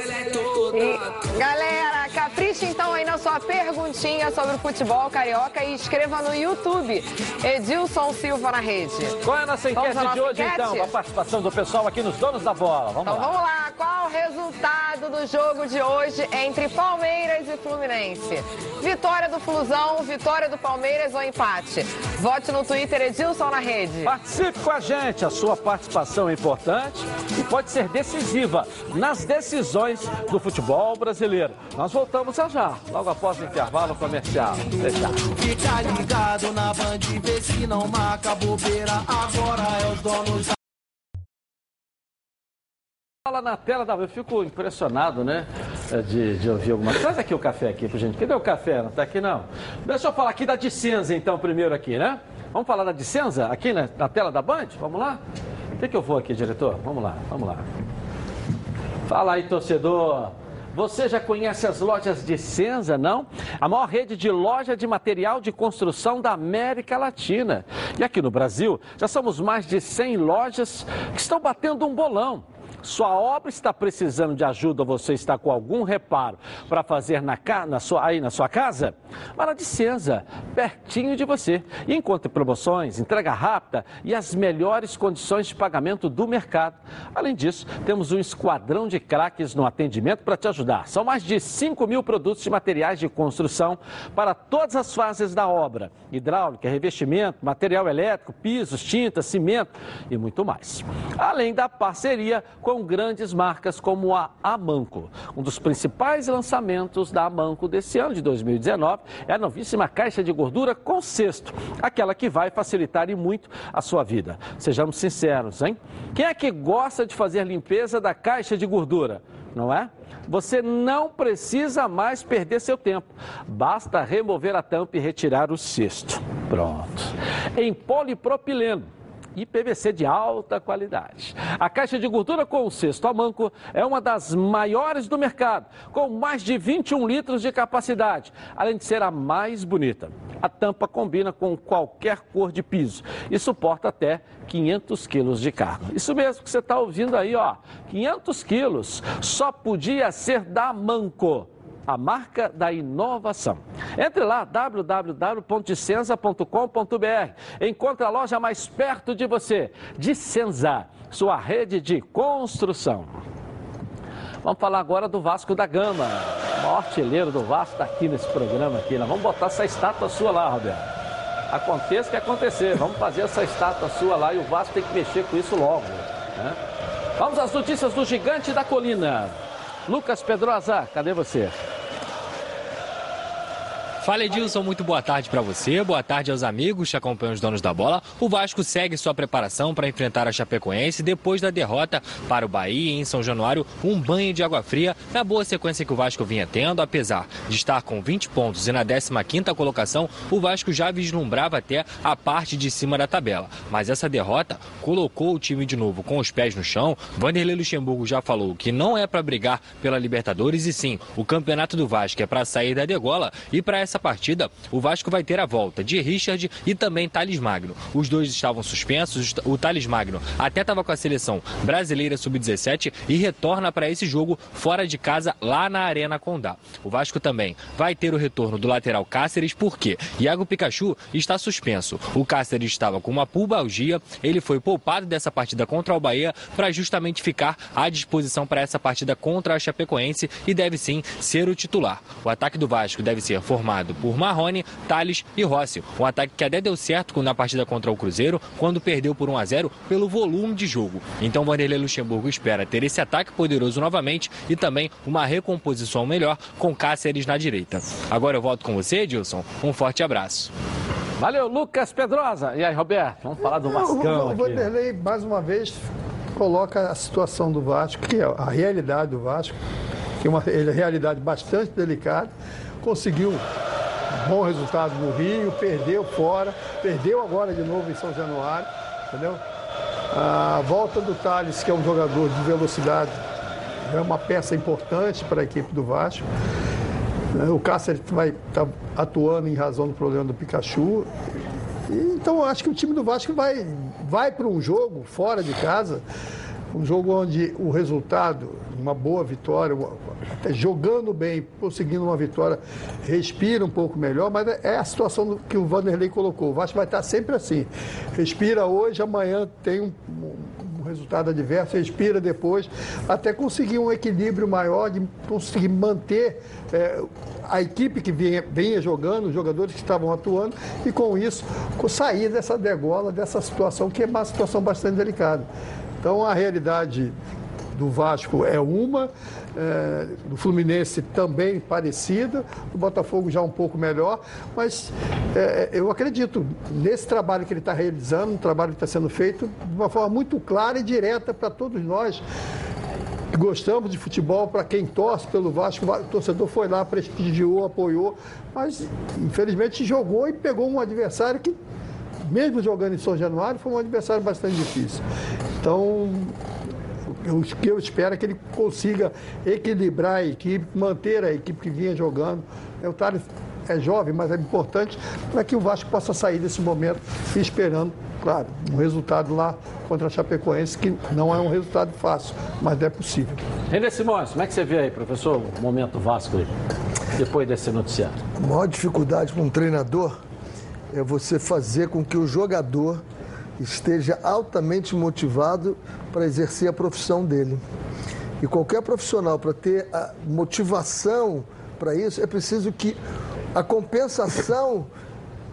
E, galera, capricha então aí na sua perguntinha sobre o futebol carioca e escreva no YouTube, Edilson Silva na rede. Qual é a nossa enquete à de nossa hoje, enquete? então? A participação do pessoal aqui nos Donos da Bola. Vamos Então lá. vamos lá, qual o resultado do jogo de hoje entre Palmeiras e Fluminense? Vitória do Flusão, vitória do Palmeiras ou empate? Vote no Twitter Edilson na rede. Participe com a gente, a sua participação é importante e pode ser decisiva nas decisões do futebol brasileiro. Nós voltamos já já, logo após o intervalo comercial. Já. Fica ligado na Band, vê se não marca bobeira. Agora é os donos da Fala na tela da. Eu fico impressionado, né? é, De, de ouvir alguma coisa. Traz aqui o café aqui, gente. Cadê o café? Não tá aqui não. Deixa eu falar aqui da Dicenza, então, primeiro aqui, né? Vamos falar da Dicenza aqui na, na tela da Band? Vamos lá? O que, que eu vou aqui, diretor? Vamos lá, vamos lá. Fala aí, torcedor. Você já conhece as lojas de Senza, não? A maior rede de loja de material de construção da América Latina. E aqui no Brasil, já somos mais de 100 lojas que estão batendo um bolão. Sua obra está precisando de ajuda, você está com algum reparo para fazer na, na sua... aí na sua casa? Vá na de Senza, pertinho de você. Encontre promoções, entrega rápida e as melhores condições de pagamento do mercado. Além disso, temos um esquadrão de craques no atendimento para te ajudar. São mais de 5 mil produtos de materiais de construção para todas as fases da obra: hidráulica, revestimento, material elétrico, pisos, tintas, cimento e muito mais. Além da parceria com grandes marcas como a Amanco. Um dos principais lançamentos da Amanco desse ano de 2019 é a novíssima caixa de gordura com cesto, aquela que vai facilitar e muito a sua vida. Sejamos sinceros, hein? Quem é que gosta de fazer limpeza da caixa de gordura? Não é? Você não precisa mais perder seu tempo. Basta remover a tampa e retirar o cesto. Pronto. Em polipropileno e PVC de alta qualidade. A caixa de gordura com o cesto a manco é uma das maiores do mercado, com mais de 21 litros de capacidade, além de ser a mais bonita. A tampa combina com qualquer cor de piso e suporta até 500 quilos de carga. Isso mesmo que você está ouvindo aí, ó, 500 quilos. Só podia ser da Manco a marca da inovação. Entre lá, www.dicenza.com.br. Encontre a loja mais perto de você. Dicenza, sua rede de construção. Vamos falar agora do Vasco da Gama. O maior artilheiro do Vasco está aqui nesse programa aqui. Nós vamos botar essa estátua sua lá, Roberto. Aconteça o que acontecer, vamos fazer essa estátua sua lá e o Vasco tem que mexer com isso logo. Né? Vamos às notícias do Gigante da Colina. Lucas Pedrosa, cadê você? Fala Edilson, muito boa tarde para você, boa tarde aos amigos que acompanham os donos da bola. O Vasco segue sua preparação para enfrentar a Chapecoense depois da derrota para o Bahia em São Januário, um banho de água fria na boa sequência que o Vasco vinha tendo, apesar de estar com 20 pontos e na 15ª colocação, o Vasco já vislumbrava até a parte de cima da tabela. Mas essa derrota colocou o time de novo com os pés no chão. Vanderlei Luxemburgo já falou que não é para brigar pela Libertadores e sim, o campeonato do Vasco é para sair da degola e para essa partida, o Vasco vai ter a volta de Richard e também Thales Magno. Os dois estavam suspensos, o Thales Magno até estava com a seleção brasileira sub-17 e retorna para esse jogo fora de casa lá na Arena Condá. O Vasco também vai ter o retorno do lateral Cáceres, porque Iago Pikachu está suspenso. O Cáceres estava com uma pubalgia, ele foi poupado dessa partida contra o Bahia para justamente ficar à disposição para essa partida contra a Chapecoense e deve sim ser o titular. O ataque do Vasco deve ser formado por Marrone, Thales e Rossi. Um ataque que até deu certo na partida contra o Cruzeiro, quando perdeu por 1 a 0 pelo volume de jogo. Então Vanderlei Luxemburgo espera ter esse ataque poderoso novamente e também uma recomposição melhor com Cáceres na direita. Agora eu volto com você, Edilson. Um forte abraço. Valeu, Lucas Pedrosa. E aí, Roberto, vamos falar do Vascão O aqui. Vanderlei, mais uma vez, coloca a situação do Vasco, que é a realidade do Vasco, que é uma ele- realidade bastante delicada. Conseguiu bom resultado no Rio, perdeu fora, perdeu agora de novo em São Januário, entendeu? A volta do Thales, que é um jogador de velocidade, é uma peça importante para a equipe do Vasco. né? O Cáceres vai estar atuando em razão do problema do Pikachu. Então, acho que o time do Vasco vai, vai para um jogo fora de casa, um jogo onde o resultado, uma boa vitória, até jogando bem, conseguindo uma vitória, respira um pouco melhor, mas é a situação que o Vanderlei colocou. O Vasco vai estar sempre assim. Respira hoje, amanhã tem um, um resultado adverso, respira depois, até conseguir um equilíbrio maior, de conseguir manter eh, a equipe que vinha, vinha jogando, os jogadores que estavam atuando, e com isso sair dessa degola, dessa situação que é uma situação bastante delicada. Então a realidade do Vasco é uma, eh, do Fluminense também parecida, do Botafogo já um pouco melhor, mas eh, eu acredito nesse trabalho que ele está realizando, um trabalho que está sendo feito de uma forma muito clara e direta para todos nós. gostamos de futebol, para quem torce pelo Vasco, o torcedor foi lá, prestigiou, apoiou, mas infelizmente jogou e pegou um adversário que, mesmo jogando em São Januário, foi um adversário bastante difícil. Então, o que eu espero é que ele consiga equilibrar a equipe, manter a equipe que vinha jogando. O Thales é jovem, mas é importante para que o Vasco possa sair desse momento esperando, claro, um resultado lá contra a Chapecoense, que não é um resultado fácil, mas é possível. René Simões, como é que você vê aí, professor, o momento Vasco aí, depois desse noticiário? A maior dificuldade para um treinador é você fazer com que o jogador esteja altamente motivado para exercer a profissão dele. E qualquer profissional, para ter a motivação para isso, é preciso que a compensação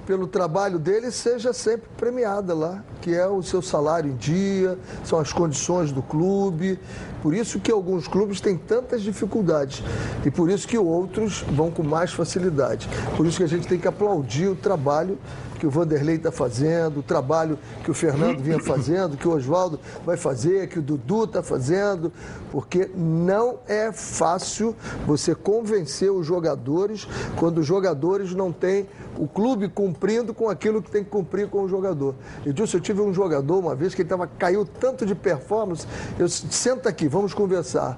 pelo trabalho dele seja sempre premiada lá, que é o seu salário em dia, são as condições do clube. Por isso que alguns clubes têm tantas dificuldades e por isso que outros vão com mais facilidade. Por isso que a gente tem que aplaudir o trabalho que o Vanderlei está fazendo, o trabalho que o Fernando vinha fazendo, que o Oswaldo vai fazer, que o Dudu está fazendo, porque não é fácil você convencer os jogadores quando os jogadores não têm o clube cumprindo com aquilo que tem que cumprir com o jogador. Edilson, eu tive um jogador uma vez que ele tava, caiu tanto de performance, eu senta aqui, vamos conversar.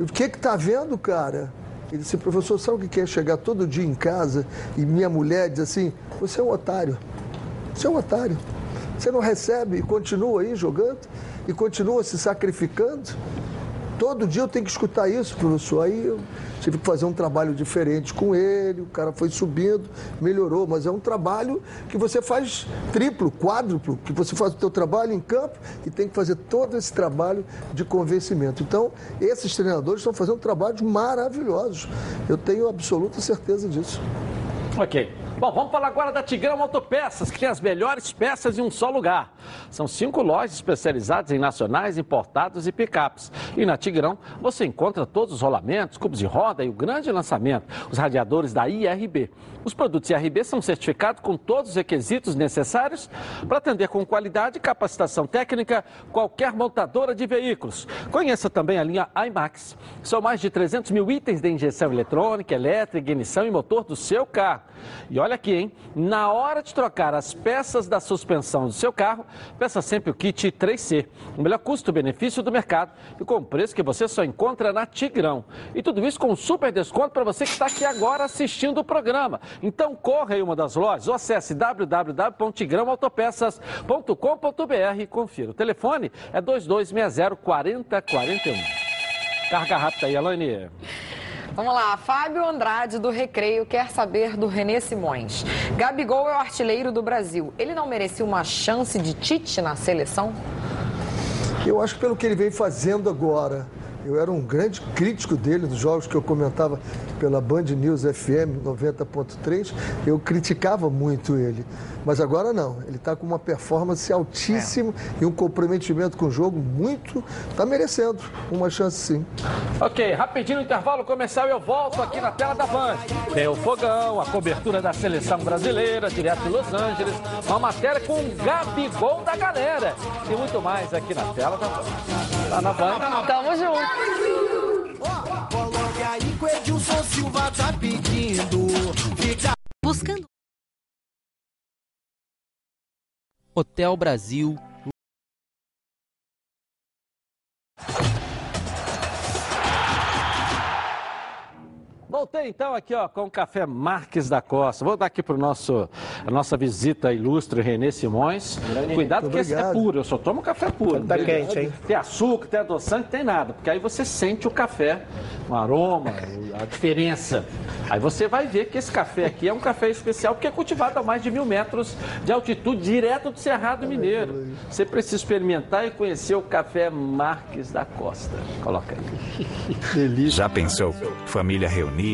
O que que tá vendo, cara? Ele disse, professor, sabe o que é chegar todo dia em casa e minha mulher diz assim, você é um otário, você é um otário. Você não recebe e continua aí jogando e continua se sacrificando. Todo dia eu tenho que escutar isso, professor. Aí eu tive que fazer um trabalho diferente com ele, o cara foi subindo, melhorou, mas é um trabalho que você faz triplo, quádruplo, que você faz o teu trabalho em campo e tem que fazer todo esse trabalho de convencimento. Então, esses treinadores estão fazendo trabalhos maravilhosos. Eu tenho absoluta certeza disso. Ok. Bom, vamos falar agora da Tigrão Autopeças, que tem as melhores peças em um só lugar. São cinco lojas especializadas em nacionais, importados e picapes. E na Tigrão você encontra todos os rolamentos, cubos de roda e o grande lançamento, os radiadores da IRB. Os produtos IRB são certificados com todos os requisitos necessários para atender com qualidade e capacitação técnica qualquer montadora de veículos. Conheça também a linha IMAX. São mais de 300 mil itens de injeção eletrônica, elétrica, ignição e motor do seu carro. E olha aqui, hein? Na hora de trocar as peças da suspensão do seu carro, peça sempre o kit 3C. O melhor custo-benefício do mercado e com preço que você só enconra na Tigrão. E tudo isso com um super desconto para você que está aqui agora assistindo o programa. Então corra em uma das lojas ou acesse www.tigrãoautopeças.com.br e confira. O telefone é 2260 4041. Carga rápida aí, Alane. Vamos lá, Fábio Andrade do Recreio quer saber do Renê Simões. Gabigol é o artilheiro do Brasil. Ele não merecia uma chance de Tite na seleção? Eu acho que pelo que ele vem fazendo agora, eu era um grande crítico dele nos jogos que eu comentava pela Band News FM 90.3. Eu criticava muito ele. Mas agora não. Ele está com uma performance altíssima é. e um comprometimento com o jogo muito. Está merecendo uma chance sim. Ok, rapidinho intervalo comercial eu volto aqui na tela da Band. Tem o fogão, a cobertura da seleção brasileira, direto de Los Angeles, uma matéria com o Gabigol da galera. E muito mais aqui na tela da Band. Tá na Band. Tamo junto. Coloque aí que o Edilson Silva tá pedindo. Fica buscando. Hotel Brasil Voltei então aqui ó, com o Café Marques da Costa. Vou dar aqui para nosso a nossa visita ilustre Renê Simões. Grande. Cuidado que esse é puro, eu só tomo café puro. Tá quente, hein? Tem açúcar, tem adoçante, tem nada, porque aí você sente o café, o aroma, a diferença. Aí você vai ver que esse café aqui é um café especial porque é cultivado a mais de mil metros de altitude, direto do Cerrado Mineiro. Você precisa experimentar e conhecer o Café Marques da Costa. Coloca aí. Delícia. Já pensou? Família reunida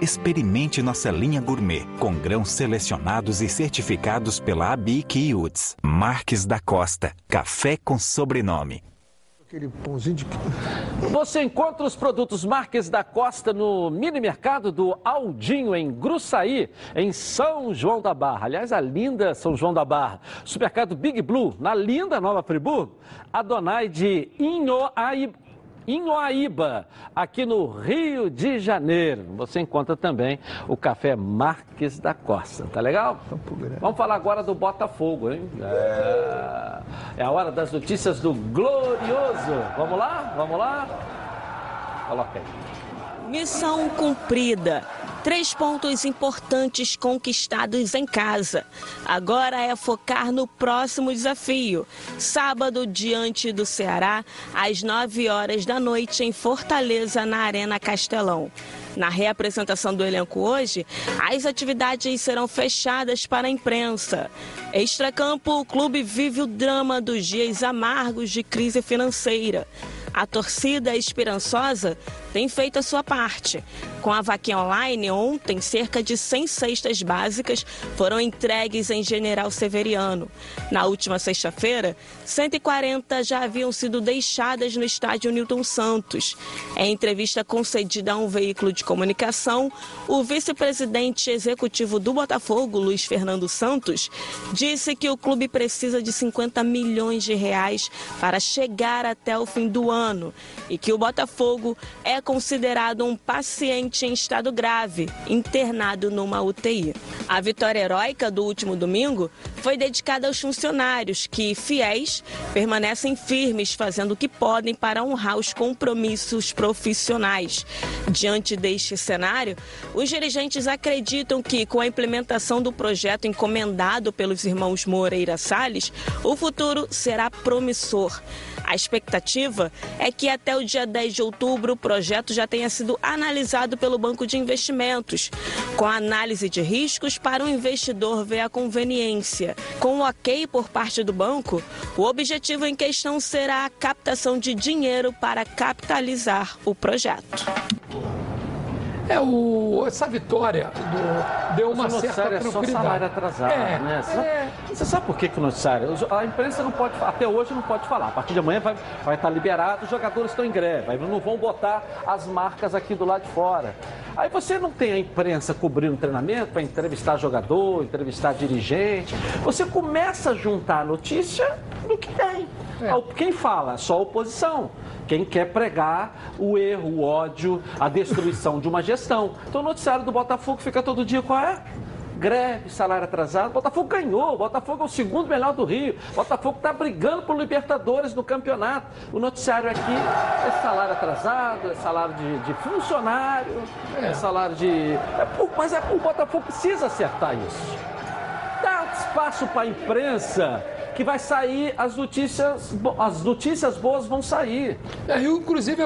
Experimente nossa linha gourmet, com grãos selecionados e certificados pela ABIC e UTS. Marques da Costa, café com sobrenome. Aquele pãozinho de. Você encontra os produtos Marques da Costa no mini mercado do Aldinho, em Gruçaí, em São João da Barra. Aliás, a linda São João da Barra. Supermercado Big Blue, na linda Nova Friburgo. Adonai de Inhoaíba. Inhoaíba, aqui no Rio de Janeiro. Você encontra também o café Marques da Costa, tá legal? Vamos falar agora do Botafogo, hein? É, é a hora das notícias do Glorioso. Vamos lá? Vamos lá? Coloca aí. Missão cumprida. Três pontos importantes conquistados em casa. Agora é focar no próximo desafio. Sábado, diante do Ceará, às 9 horas da noite, em Fortaleza, na Arena Castelão. Na reapresentação do elenco hoje, as atividades serão fechadas para a imprensa. Extracampo, o clube vive o drama dos dias amargos de crise financeira. A torcida esperançosa tem feito a sua parte. Com a vaquinha online, ontem, cerca de 100 cestas básicas foram entregues em General Severiano. Na última sexta-feira, 140 já haviam sido deixadas no estádio Newton Santos. Em entrevista concedida a um veículo de comunicação, o vice-presidente executivo do Botafogo, Luiz Fernando Santos, disse que o clube precisa de 50 milhões de reais para chegar até o fim do ano e que o Botafogo é considerado um paciente em estado grave, internado numa UTI. A vitória heróica do último domingo foi dedicada aos funcionários que, fiéis, permanecem firmes fazendo o que podem para honrar os compromissos profissionais. Diante deste cenário, os dirigentes acreditam que, com a implementação do projeto encomendado pelos irmãos Moreira Salles, o futuro será promissor. A expectativa é que até o dia 10 de outubro o projeto já tenha sido analisado pelo Banco de Investimentos, com análise de riscos para o investidor ver a conveniência. Com o ok por parte do banco, o objetivo em questão será a captação de dinheiro para capitalizar o projeto. É, o, essa vitória do- deu uma certa noticiário é só tranquilidade. salário atrasado, É, né? Você, é. sabe, você sabe por que, que o noticiário? A imprensa não pode até hoje não pode falar. A partir de amanhã vai, vai estar liberado, os jogadores estão em greve, não vão botar as marcas aqui do lado de fora. Aí você não tem a imprensa cobrindo o treinamento para entrevistar jogador, entrevistar dirigente. Você começa a juntar a notícia do que tem. É. Quem fala? Só a oposição. Quem quer pregar o erro, o ódio, a destruição de uma gestão. Então o noticiário do Botafogo fica todo dia qual é? Greve, salário atrasado. Botafogo ganhou. Botafogo é o segundo melhor do Rio. Botafogo está brigando por Libertadores no campeonato. O noticiário aqui é salário atrasado, é salário de, de funcionário, é. salário de. é por- mas é, o Botafogo precisa acertar isso. Dá espaço para a imprensa que vai sair as notícias, as notícias boas vão sair. É, eu, inclusive,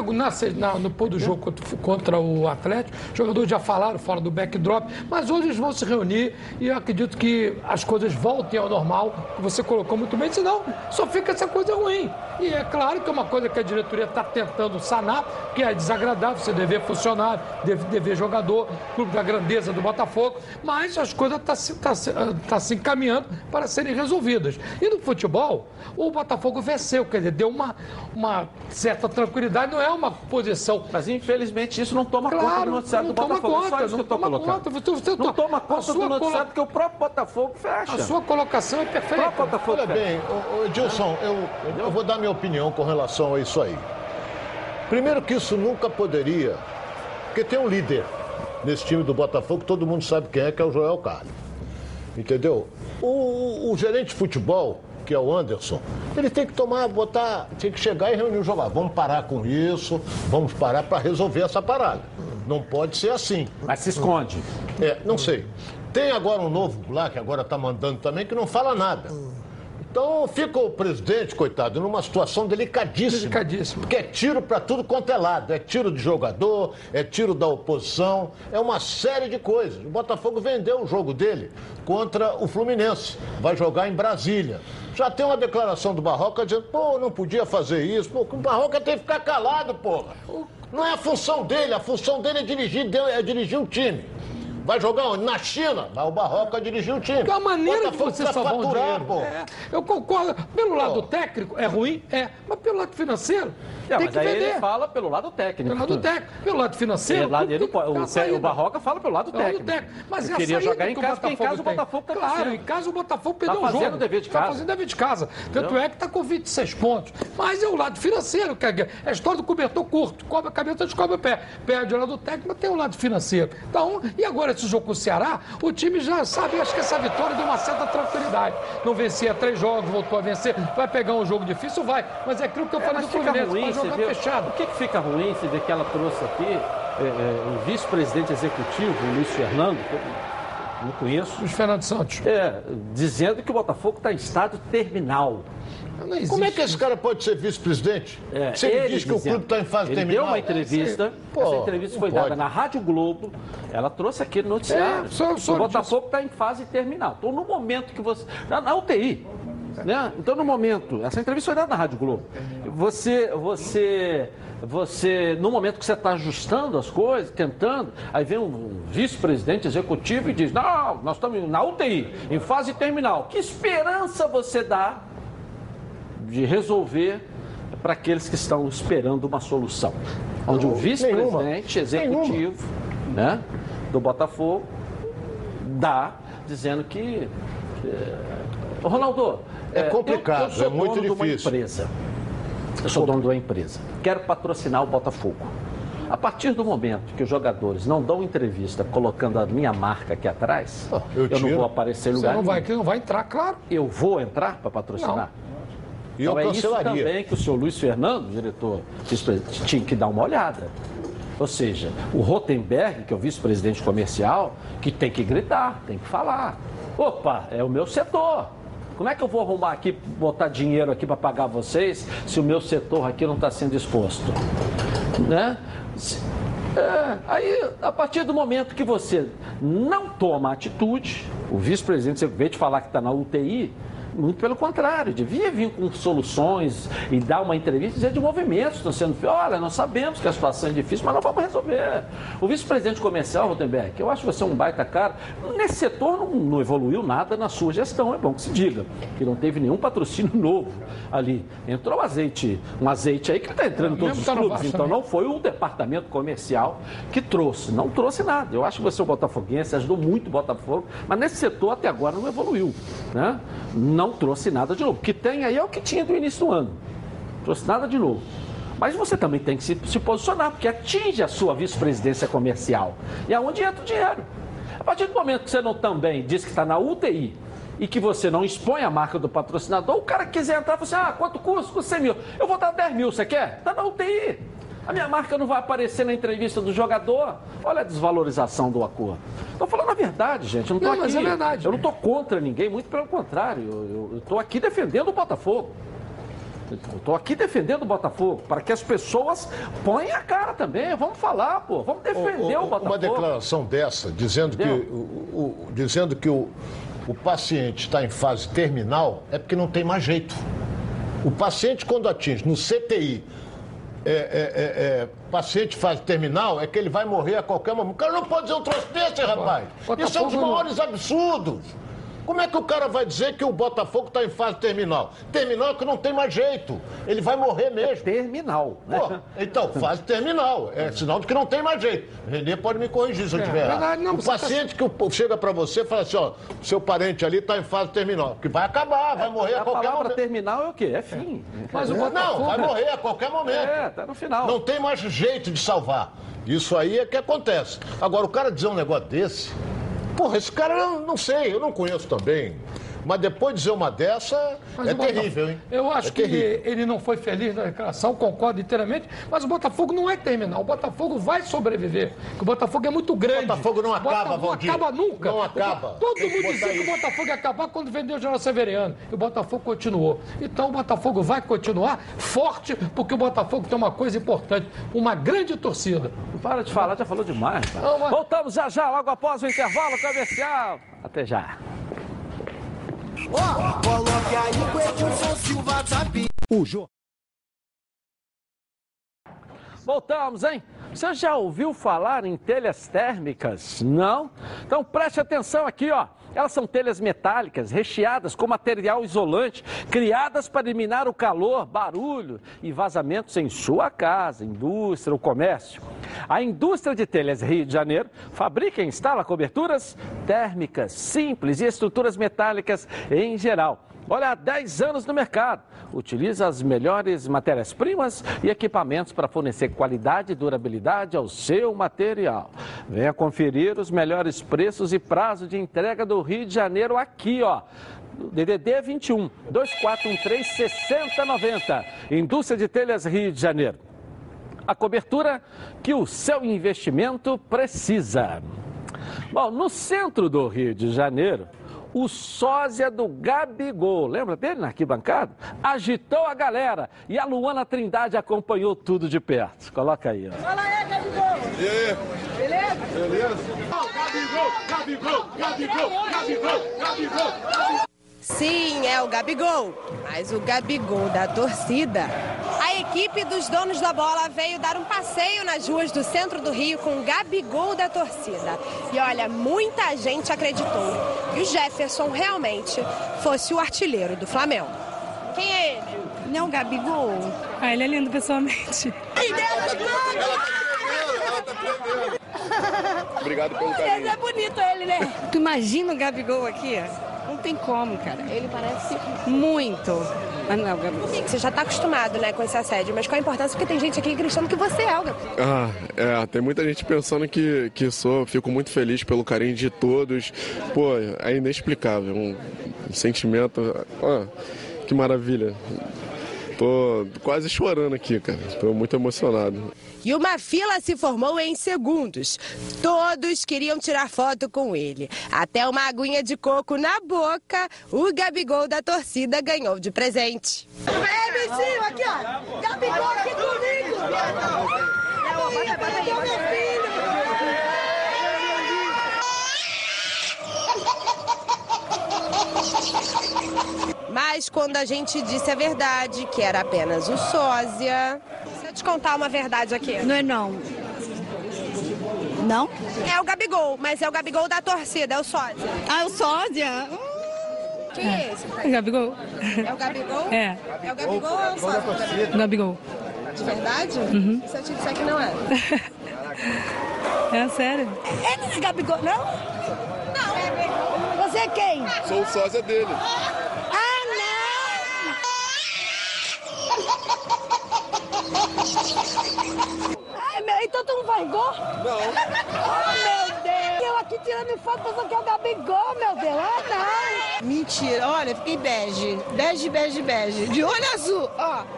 na, no pôr do jogo contra, o Atlético, os jogadores já falaram fora do backdrop, mas hoje eles vão se reunir e eu acredito que as coisas voltem ao normal, que você colocou muito bem, senão só fica essa coisa ruim. E é claro que é uma coisa que a diretoria está tentando sanar, que é desagradável você dever funcionário, deve- dever jogador, clube da grandeza do Botafogo, mas as coisas estão se, tá se, tá se encaminhando para serem resolvidas. E no futebol, o Botafogo venceu, quer dizer, deu uma, uma certa tranquilidade, não é uma posição. Mas infelizmente isso não toma conta Claro, do noticiário não do toma Botafogo. É só conta, isso que não eu tô toma colocando. conta. Você- não toma a conta do noticiário colo- porque o próprio Botafogo fecha. A sua colocação é perfeita. O próprio Botafogo Olha fecha. bem, ô, Edilson, eu, eu vou dar minha opinião com relação a isso aí. Primeiro que isso nunca poderia, porque tem um líder nesse time do Botafogo, todo mundo sabe quem é, que é o Joel Carlos. Entendeu? O, o- o gerente de futebol, que é o Anderson, ele tem que tomar, botar, tem que chegar e reunir o jogador. Vamos parar com isso, vamos parar para resolver essa parada. Não pode ser assim. Mas se esconde. É, não sei. Tem agora um novo lá, que agora está mandando também, que não fala nada. Então fica o presidente, coitado, numa situação delicadíssima. Delicadíssima. Porque é tiro para tudo quanto é lado. É tiro de jogador, é tiro da oposição, é uma série de coisas. O Botafogo vendeu o jogo dele contra o Fluminense. Vai jogar em Brasília. Já tem uma declaração do Barroca dizendo, pô, não podia fazer isso. Pô, o Barroca tem que ficar calado, porra. Não é a função dele, a função dele é dirigir, é dirigir o time. Vai jogar onde? Na China. Vai o Barroca dirigir o time. Que é uma maneira de você salvar um faturar, dinheiro. pô. É, eu concordo. Pelo lado técnico, é ruim? É. Mas pelo lado financeiro, É, tem mas que aí vender. ele fala pelo lado técnico. Pelo lado técnico. Pelo lado financeiro, Ele, ele o, saída. o Barroca fala pelo lado Pelo lado técnico. técnico. Mas Eu é queria jogar em o casa, porque em casa o. Botafogo tá Claro, em casa o Botafogo perdeu o fazendo jogo. dever de Tá casa. fazendo dever de casa. Tanto é que está com 26 pontos. Mas é o lado financeiro. Que é a história do cobertor curto. Cobre a cabeça, descobre o pé. Perde o lado técnico, mas tem o lado financeiro. Então, e agora esse jogo com o Ceará, o time já sabe, acho que essa vitória deu uma certa tranquilidade. Não vencia três jogos, voltou a vencer. Vai pegar um jogo difícil? Vai. Mas é aquilo que eu falei Mas do Fluminense. ruim, jogar vê, fechado. o que, que fica ruim você vê que ela trouxe aqui é, é, o vice-presidente executivo, o Luiz Fernando, que eu não conheço. Luiz Fernando Santos. É, dizendo que o Botafogo está em estado terminal. Como é que esse cara pode ser vice-presidente? É, Se ele, diz que o dizendo- clube está em fase ele terminal. deu uma entrevista, Pô, essa entrevista foi dada na Rádio Globo, ela trouxe aqui no noticiário. É, só- só o Botafogo está em fase terminal. Então, no momento que você... Na, na UTI, né? Então, no momento... Essa entrevista foi dada na Rádio Globo. Você... você você, no momento que você está ajustando as coisas, tentando, aí vem um vice-presidente executivo e diz: Não, nós estamos na UTI, em fase terminal. Que esperança você dá de resolver para aqueles que estão esperando uma solução. Onde o vice-presidente executivo né, do Botafogo dá dizendo que. Ô, Ronaldo, É eu- complicado, eu, sou é muito dono de uma difícil. empresa. Eu sou dono de uma empresa. Quero patrocinar o Botafogo. A partir do momento que os jogadores não dão entrevista colocando a minha marca aqui atrás, eu, não tiro. vou aparecer em Você lugar não vai, não vai entrar, claro. Eu vou entrar para patrocinar? Eu Então é isso também que o senhor Luiz Fernando, diretor, tinha que dar uma olhada. Ou seja, o Rotenberg, que é o vice-presidente comercial, que tem que gritar, tem que falar. Opa, é o meu setor. Como é que eu vou arrumar aqui, botar dinheiro aqui para pagar vocês, se o meu setor aqui não está sendo exposto? Né? É, aí, a partir do momento que você não toma atitude, o vice-presidente, você veio de falar que está na UTI, muito pelo contrário, devia vir com soluções e dar uma entrevista e dizer de movimentos que estão sendo feitos. Olha, nós sabemos que a situação é difícil, mas nós vamos resolver. O vice-presidente comercial, Rotenberg, eu acho você um baita cara. Nesse setor não, não evoluiu nada na sua gestão, é bom que se diga. Que não teve nenhum patrocínio novo ali. Entrou azeite, um azeite aí que está entrando em todos os tá clubes. Então não foi o departamento comercial que trouxe. Não trouxe nada. Eu acho que você é um botafoguense, ajudou muito o Botafogo, mas nesse setor até agora não evoluiu. Né? Não trouxe nada de novo. O que tem aí é o que tinha do início do ano. Não trouxe nada de novo. Mas você também tem que se, se posicionar, porque atinge a sua vice-presidência comercial. E é onde entra o dinheiro. A partir do momento que você não também diz que está na UTI e que você não expõe a marca do patrocinador, o cara quiser entrar e fala assim, ah, quanto custa? Custa 100 mil. Eu vou dar 10 mil, você quer? Está na UTI. A minha marca não vai aparecer na entrevista do jogador. Olha a desvalorização do acordo. Estou falando a verdade, gente. Eu não estou Não, aqui. mas é verdade. Eu não estou contra ninguém, muito pelo contrário. Eu estou aqui defendendo o Botafogo. Eu estou aqui defendendo o Botafogo, para que as pessoas ponham a cara também. Vamos falar, pô. Vamos defender o, Botafogo. Uma declaração dessa, dizendo que, Entendeu? o, o- dizendo que o, o paciente está em fase terminal, é porque não tem mais jeito. O paciente, quando atinge no CTI, é, é, é, é, paciente fase terminal, é que ele vai morrer a qualquer momento. O cara não pode dizer um troço desse, rapaz. Isso é um dos maiores absurdos. Como é que o cara vai dizer que o Botafogo está em fase terminal? Terminal é que não tem mais jeito. Ele vai morrer mesmo. terminal. né? Pô, então, fase terminal. É sinal de que não tem mais jeito. Renê pode me corrigir se eu É, errado. verdade, não, o tá- paciente que o- chega para você e fala assim, ó, seu parente ali está em fase terminal. Que vai acabar, vai morrer a a qualquer momento. terminal é o quê? É fim. Mas o Não, Botafogo... vai morrer a qualquer momento. É, tá no final. Não tem mais jeito de salvar. Isso aí é que acontece. Agora, o cara dizer um negócio desse, porra, esse cara, eu não sei, eu não conheço também. Mas depois de dizer uma dessa, Mas é terrível, hein? Eu acho é que terrível. ele não foi feliz na declaração, concordo inteiramente, mas o Botafogo não é terminal. O Botafogo vai sobreviver. O Botafogo é muito grande. O Botafogo não acaba, Botafogo Valdir. acaba nunca. Não acaba. Todo Tem mundo dizia que o. Botafogo ia acabar quando vendeu o General Severiano. E o Botafogo continuou. Então o Botafogo vai continuar forte, porque o Botafogo tem uma coisa importante: uma grande torcida. Para de falar, já falou demais. Não, mas- Voltamos já já, logo após o intervalo comercial. Até já. Coloque aí o Edilson Silva tá O jogo. Voltamos, hein? Você já ouviu falar em telhas térmicas? Não? Então preste atenção aqui, ó. Elas são telhas metálicas recheadas com material isolante, criadas para eliminar o calor, barulho e vazamentos em sua casa, indústria ou comércio. A indústria de telhas Rio de Janeiro fabrica e instala coberturas térmicas simples e estruturas metálicas em geral. Olha, há 10 anos no mercado. Utiliza as melhores matérias-primas e equipamentos para fornecer qualidade e durabilidade ao seu material. Venha conferir os melhores preços e prazo de entrega do Rio de Janeiro aqui, ó. DDD 21 2413 6090. Indústria de Telhas Rio de Janeiro. A cobertura que o seu investimento precisa. Bom, no centro do Rio de Janeiro, o sósia do Gabigol, lembra dele na arquibancada? Agitou a galera e a Luana Trindade acompanhou tudo de perto. Coloca aí, ó. Fala aí, Gabigol! E aí? Beleza? Beleza? Gabigol, Gabigol, Gabigol, Gabigol, Gabigol. Sim, é o Gabigol, mas o Gabigol da torcida. A equipe dos donos da bola veio dar um passeio nas ruas do centro do Rio com o Gabigol da torcida. E olha, muita gente acreditou que o Jefferson realmente fosse o artilheiro do Flamengo. Quem é ele? Não, o Gabigol. Ah, ele é lindo pessoalmente. Obrigado pelo Ele carinho. é bonito ele, né? Tu imagina o Gabigol aqui? Não tem como, cara. Ele parece muito. Mas não, é o Gabigol. Você já está acostumado né, com esse assédio, mas qual a importância? Porque tem gente aqui acreditando que você é o Gabigol. Ah, é, tem muita gente pensando que, que sou. Fico muito feliz pelo carinho de todos. Pô, é inexplicável. Um, um sentimento. Ó, que maravilha. Tô quase chorando aqui, cara. Tô muito emocionado. E uma fila se formou em segundos. Todos queriam tirar foto com ele. Até uma aguinha de coco na boca, o Gabigol da torcida ganhou de presente. É, bichinho, aqui, ó. Gabigol aqui comigo. Bota aí, bota aí, meu filho. Mas quando a gente disse a verdade, que era apenas o sósia... Deixa eu te contar uma verdade aqui. Não é não. Não? É o Gabigol, mas é o Gabigol da torcida, é o sósia. Ah, o sósia? Quem é esse? É Gabigol. É o Gabigol? É. É o Gabigol ou é o sósia? Gabigol. De verdade? Uhum. Se eu te disser que não é. É sério? Ele não é Gabigol, não? Não. Você é quem? Sou o sósia dele. Ah, não! Ai, meu, então tu não faz gol? Não. Oh, meu Deus! Eu aqui tirando foto pensando que é o Gabigol, meu Deus. Ah, não! Mentira, olha, fiquei bege. Bege, bege, bege. De olho azul, ó.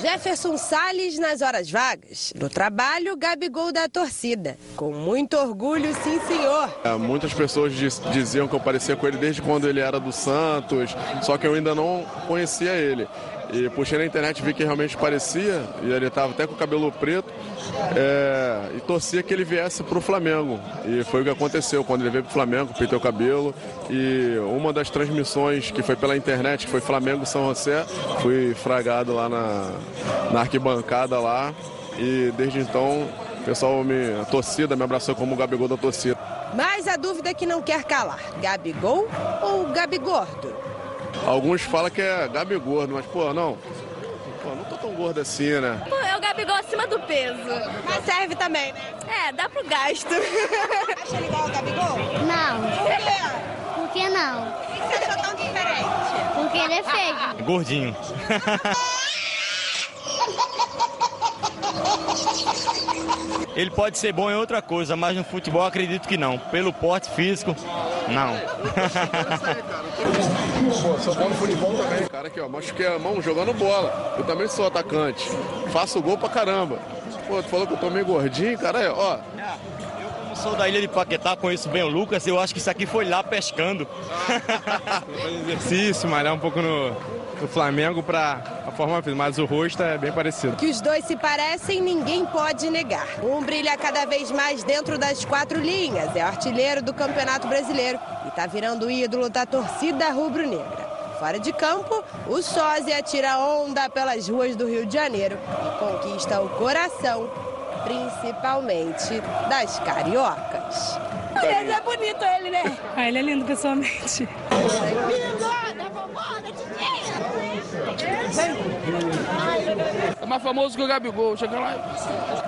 Jefferson Salles nas horas vagas. No trabalho, Gabigol da torcida. Com muito orgulho, sim, senhor. É, muitas pessoas diz- diziam que eu parecia com ele desde quando ele era do Santos, só que eu ainda não conhecia ele. E puxei na internet vi que realmente parecia, e ele estava até com o cabelo preto, é, e torcia que ele viesse para o Flamengo. E foi o que aconteceu quando ele veio para o Flamengo, pintei o cabelo, e uma das transmissões que foi pela internet, que foi Flamengo-São José, fui fragado lá na, na arquibancada lá, e desde então o pessoal, me, a torcida me abraçou como o Gabigol da torcida. Mas a dúvida que não quer calar: Gabigol ou Gabigordo? Alguns falam que é Gabi gordo, mas pô, não. Pô, não tô tão gordo assim, né? Pô, é o Gabigol acima do peso. Mas serve também, né? É, dá pro gasto. Acha ele igual ao Gabigol? Não. Por quê? Por que não? Por que você achou tão diferente? Porque ele é feio. Gordinho. Ele pode ser bom em outra coisa, mas no futebol acredito que não. Pelo porte físico, não. Pô, sou bom no futebol também, cara. Aqui, ó, machuquei a mão jogando bola. Eu também sou atacante. Faço gol pra caramba. Pô, tu falou que eu tô meio gordinho, cara. Ó, Como sou da ilha de Paquetá, conheço bem o Lucas, eu acho que isso aqui foi lá pescando. Fazer exercício, malhar um pouco no, no Flamengo pra a forma física, mas o rosto é bem parecido. Que os dois se parecem, ninguém pode negar. Um brilha cada vez mais dentro das quatro linhas, é artilheiro do Campeonato Brasileiro e tá virando o ídolo da torcida rubro-negra. Fora de campo, o sósia tira onda pelas ruas do Rio de Janeiro e conquista o coração, principalmente das cariocas. Ele é bonito, ele, né? Ah, ele é lindo pessoalmente. É mais famoso que o Gabigol. Chega lá.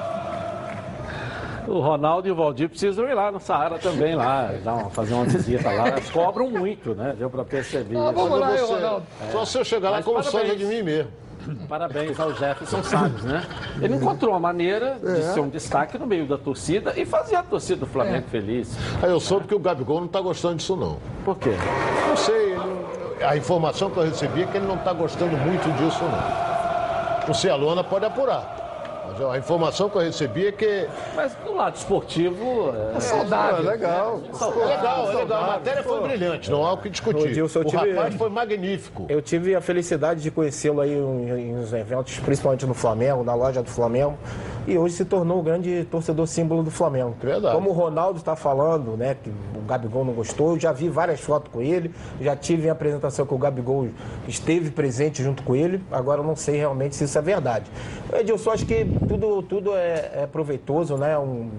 O Ronaldo e o Valdir precisam ir lá no Saara também, lá, dar uma- fazer uma visita lá. Eles cobram muito, né? Deu pra perceber. Ah, vamos lá, você- Ronaldo. É. Só se eu chegar lá como soja de mim mesmo. Parabéns ao Jefferson Salles, né? Ele encontrou uma maneira de É. ser um destaque no meio da torcida e fazer a torcida do Flamengo feliz. Aí eu soube que o Gabigol não está gostando disso, não. Por quê? Não sei. A informação que eu recebi é que ele não está gostando muito disso, não. Não sei, a Luana pode apurar. Mas a informação que eu recebi é que. Mas do lado esportivo. É, saudável. É legal. É legal, é legal. A matéria foi brilhante, não há o que discutir. Eu o tive- rapaz foi magnífico. Eu tive a felicidade de conhecê-lo aí em, em uns eventos, principalmente no Flamengo, na loja do Flamengo. E hoje se tornou o grande torcedor símbolo do Flamengo. Verdade. Como o Ronaldo está falando, né, que o Gabigol não gostou, eu já vi várias fotos com ele, já tive em apresentação que o Gabigol esteve presente junto com ele, agora eu não sei realmente se isso é verdade. Edilson, acho que tudo, tudo é, é proveitoso, né? Um,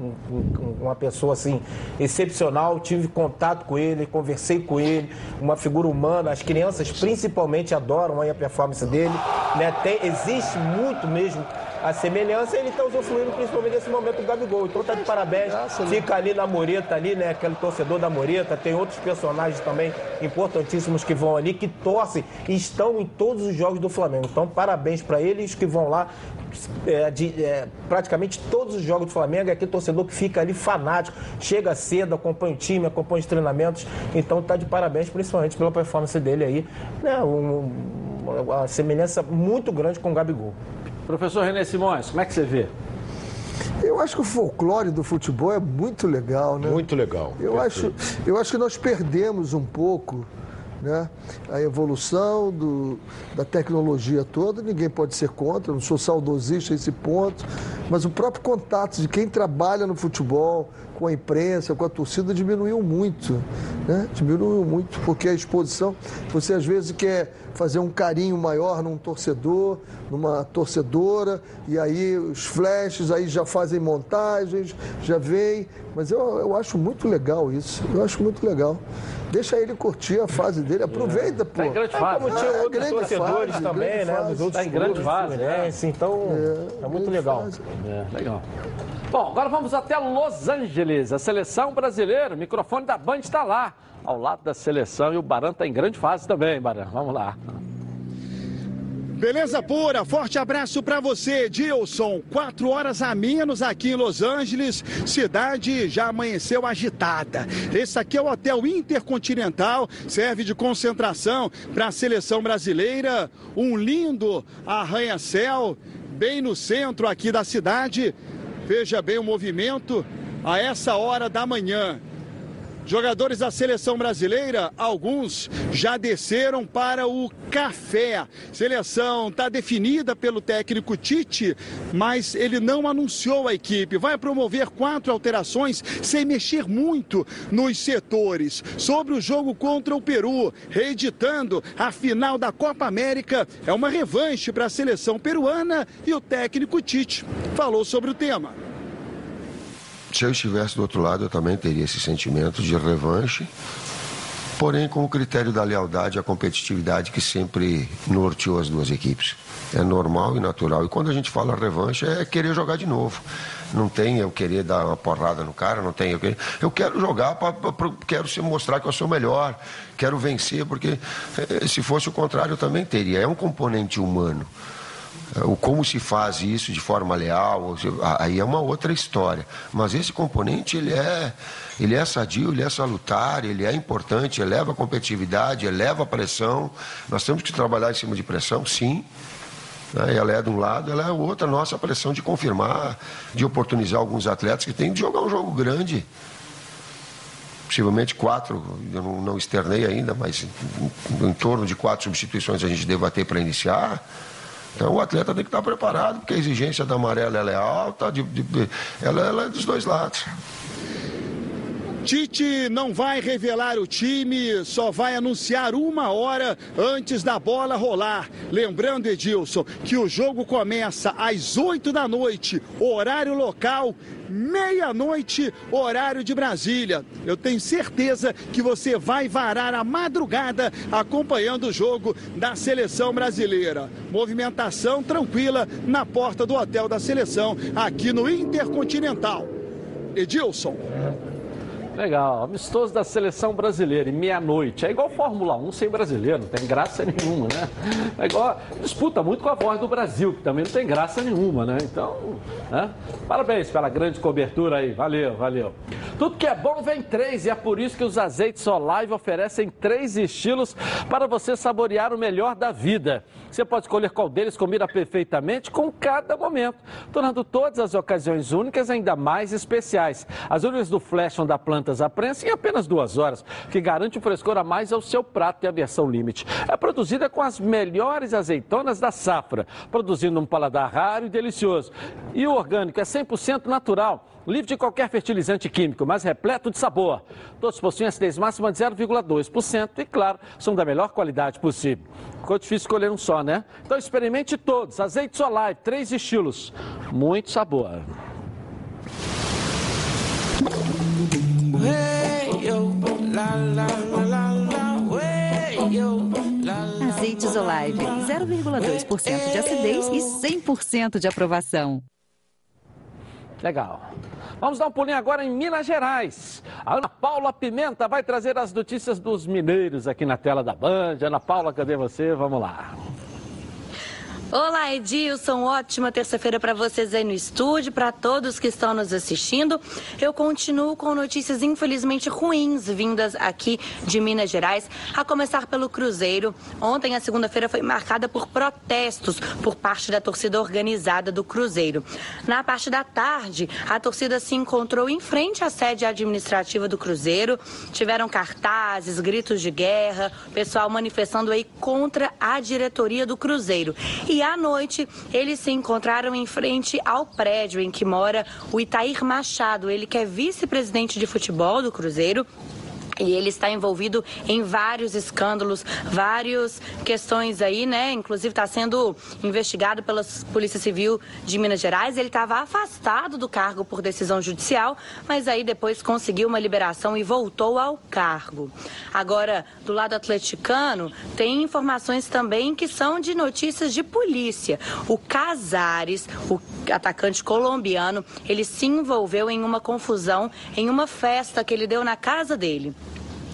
um- um- uma pessoa assim excepcional, tive contato com ele, conversei com ele, uma figura humana, as crianças principalmente adoram a performance dele, né? Tem, existe muito mesmo a semelhança, ele está usufruindo principalmente desse momento do Gabigol. Então tá de parabéns, fica ali na Moreta ali, né? Aquele torcedor da Moreta, tem outros personagens também importantíssimos que vão ali, que torcem e estão em todos os jogos do Flamengo. Então parabéns para eles que vão lá é, de, é, praticamente todos os jogos do Flamengo, é aquele torcedor que fica ali fanático, chega cedo, acompanha o time, acompanha os treinamentos, então tá de parabéns, principalmente pela performance dele aí, né? Um- uma semelhança muito grande com o Gabigol. Professor René Simões, como é que você vê? Eu acho que o folclore do futebol é muito legal, né? Muito legal. Eu acho, eu acho que nós perdemos um pouco né, a evolução do, da tecnologia toda. Ninguém pode ser contra, não sou saudosista a esse ponto, mas o próprio contato de quem trabalha no futebol, com a imprensa, com a torcida, diminuiu muito. Né? Diminuiu muito, porque a exposição, você às vezes quer fazer um carinho maior num torcedor, numa torcedora, e aí os flashes aí já fazem montagens, já vem. Mas eu, eu acho muito legal isso. Eu acho muito legal. Deixa ele curtir a fase dele, aproveita, pô. Tá em grande É fase. como né? tinha É, outros grande torcedores fase, também, grande né? fase. Dos outros Tá em grande fase, né? fluminense, então é, muito legal. É, legal. Bom, agora vamos até Los Angeles. A seleção brasileira, o microfone da Band está lá, ao lado da seleção. E o Baran está em grande fase também, Baran. Vamos lá. Beleza pura, forte abraço para você, Edilson. Quatro horas a menos aqui em Los Angeles, cidade já amanheceu agitada. Esse aqui é o Hotel Intercontinental, serve de concentração para a seleção brasileira. Um lindo arranha-céu, bem no centro aqui da cidade. Veja bem o movimento a essa hora da manhã. Jogadores da seleção brasileira, alguns já desceram para o café. Seleção está definida pelo técnico Tite, mas ele não anunciou a equipe. Vai promover quatro alterações sem mexer muito nos setores. Sobre o jogo contra o Peru, reeditando a final da Copa América, é uma revanche para a seleção peruana e o técnico Tite falou sobre o tema. Se eu estivesse do outro lado, eu também teria esse sentimento de revanche, porém com o critério da lealdade e a competitividade que sempre norteou as duas equipes. É normal e natural. E quando a gente fala revanche, é querer jogar de novo. Não tem eu querer dar uma porrada no cara, não tem eu querer. Eu quero jogar, pra, pra- quero se mostrar que eu sou melhor, quero vencer, porque eh, se fosse o contrário eu também teria. É um componente humano. O como se faz isso de forma leal, aí é uma outra história. Mas esse componente ele é, ele é sadio, ele é salutar, ele é importante, eleva a competitividade, eleva a pressão. Nós temos que trabalhar em cima de pressão, sim. Né? Ela é de um lado, ela é outra, nossa pressão de confirmar, de oportunizar alguns atletas que têm de jogar um jogo grande. Possivelmente quatro, eu não, não externei ainda, mas em, em torno de quatro substituições a gente debater para iniciar. Então o atleta tem que estar preparado, porque a exigência da amarela ela é alta, de- de- ela, ela é dos dois lados. Tite não vai revelar o time, só vai anunciar uma hora antes da bola rolar. Lembrando, Edilson, que o jogo começa às 8 da noite, horário local, meia-noite, horário de Brasília. Eu tenho certeza que você vai varar a madrugada acompanhando o jogo da seleção brasileira. Movimentação tranquila na porta do hotel da seleção, aqui no Intercontinental. Edilson. Legal, amistoso da seleção brasileira, e meia-noite. É igual Fórmula 1 sem brasileiro, não tem graça nenhuma, né? É igual, disputa muito com a voz do Brasil, que também não tem graça nenhuma, né? Então, né? parabéns pela grande cobertura aí, valeu, valeu. Tudo que é bom vem três, e é por isso que os azeites Olive oferecem três estilos para você saborear o melhor da vida. Você pode escolher qual deles combina perfeitamente com cada momento, tornando todas as ocasiões únicas ainda mais especiais. As unhas do Flash da plantas à prensa em apenas duas horas, que garante um frescor a mais ao seu prato e a versão limite. É produzida com as melhores azeitonas da safra, produzindo um paladar raro e delicioso. E o orgânico é 100% natural livre de qualquer fertilizante químico, mas repleto de sabor. Todos possuem acidez máxima de 0,2% e, claro, são da melhor qualidade possível. Ficou difícil escolher um só, né? Então experimente todos. Azeite Solar, três estilos. Muito sabor. Azeites Olive, 0,2% de acidez e 100% de aprovação. Legal. Vamos dar um pulinho agora em Minas Gerais. A Ana Paula Pimenta vai trazer as notícias dos mineiros aqui na tela da Band. Ana Paula, cadê você? Vamos lá. Olá, Edilson. Ótima terça-feira para vocês aí no estúdio, para todos que estão nos assistindo. Eu continuo com notícias infelizmente ruins vindas aqui de Minas Gerais, a começar pelo Cruzeiro. Ontem, a segunda-feira, foi marcada por protestos por parte da torcida organizada do Cruzeiro. Na parte da tarde, a torcida se encontrou em frente à sede administrativa do Cruzeiro. Tiveram cartazes, gritos de guerra, pessoal manifestando aí contra a diretoria do Cruzeiro. E e à noite eles se encontraram em frente ao prédio em que mora o Itair Machado, ele que é vice-presidente de futebol do Cruzeiro e ele está envolvido em vários escândalos, várias questões aí, né? Inclusive está sendo investigado pela Polícia Civil de Minas Gerais. Ele estava afastado do cargo por decisão judicial, mas aí depois conseguiu uma liberação e voltou ao cargo. Agora, do lado atleticano, tem informações também que são de notícias de polícia. O Casares, o atacante colombiano, ele se envolveu em uma confusão em uma festa que ele deu na casa dele.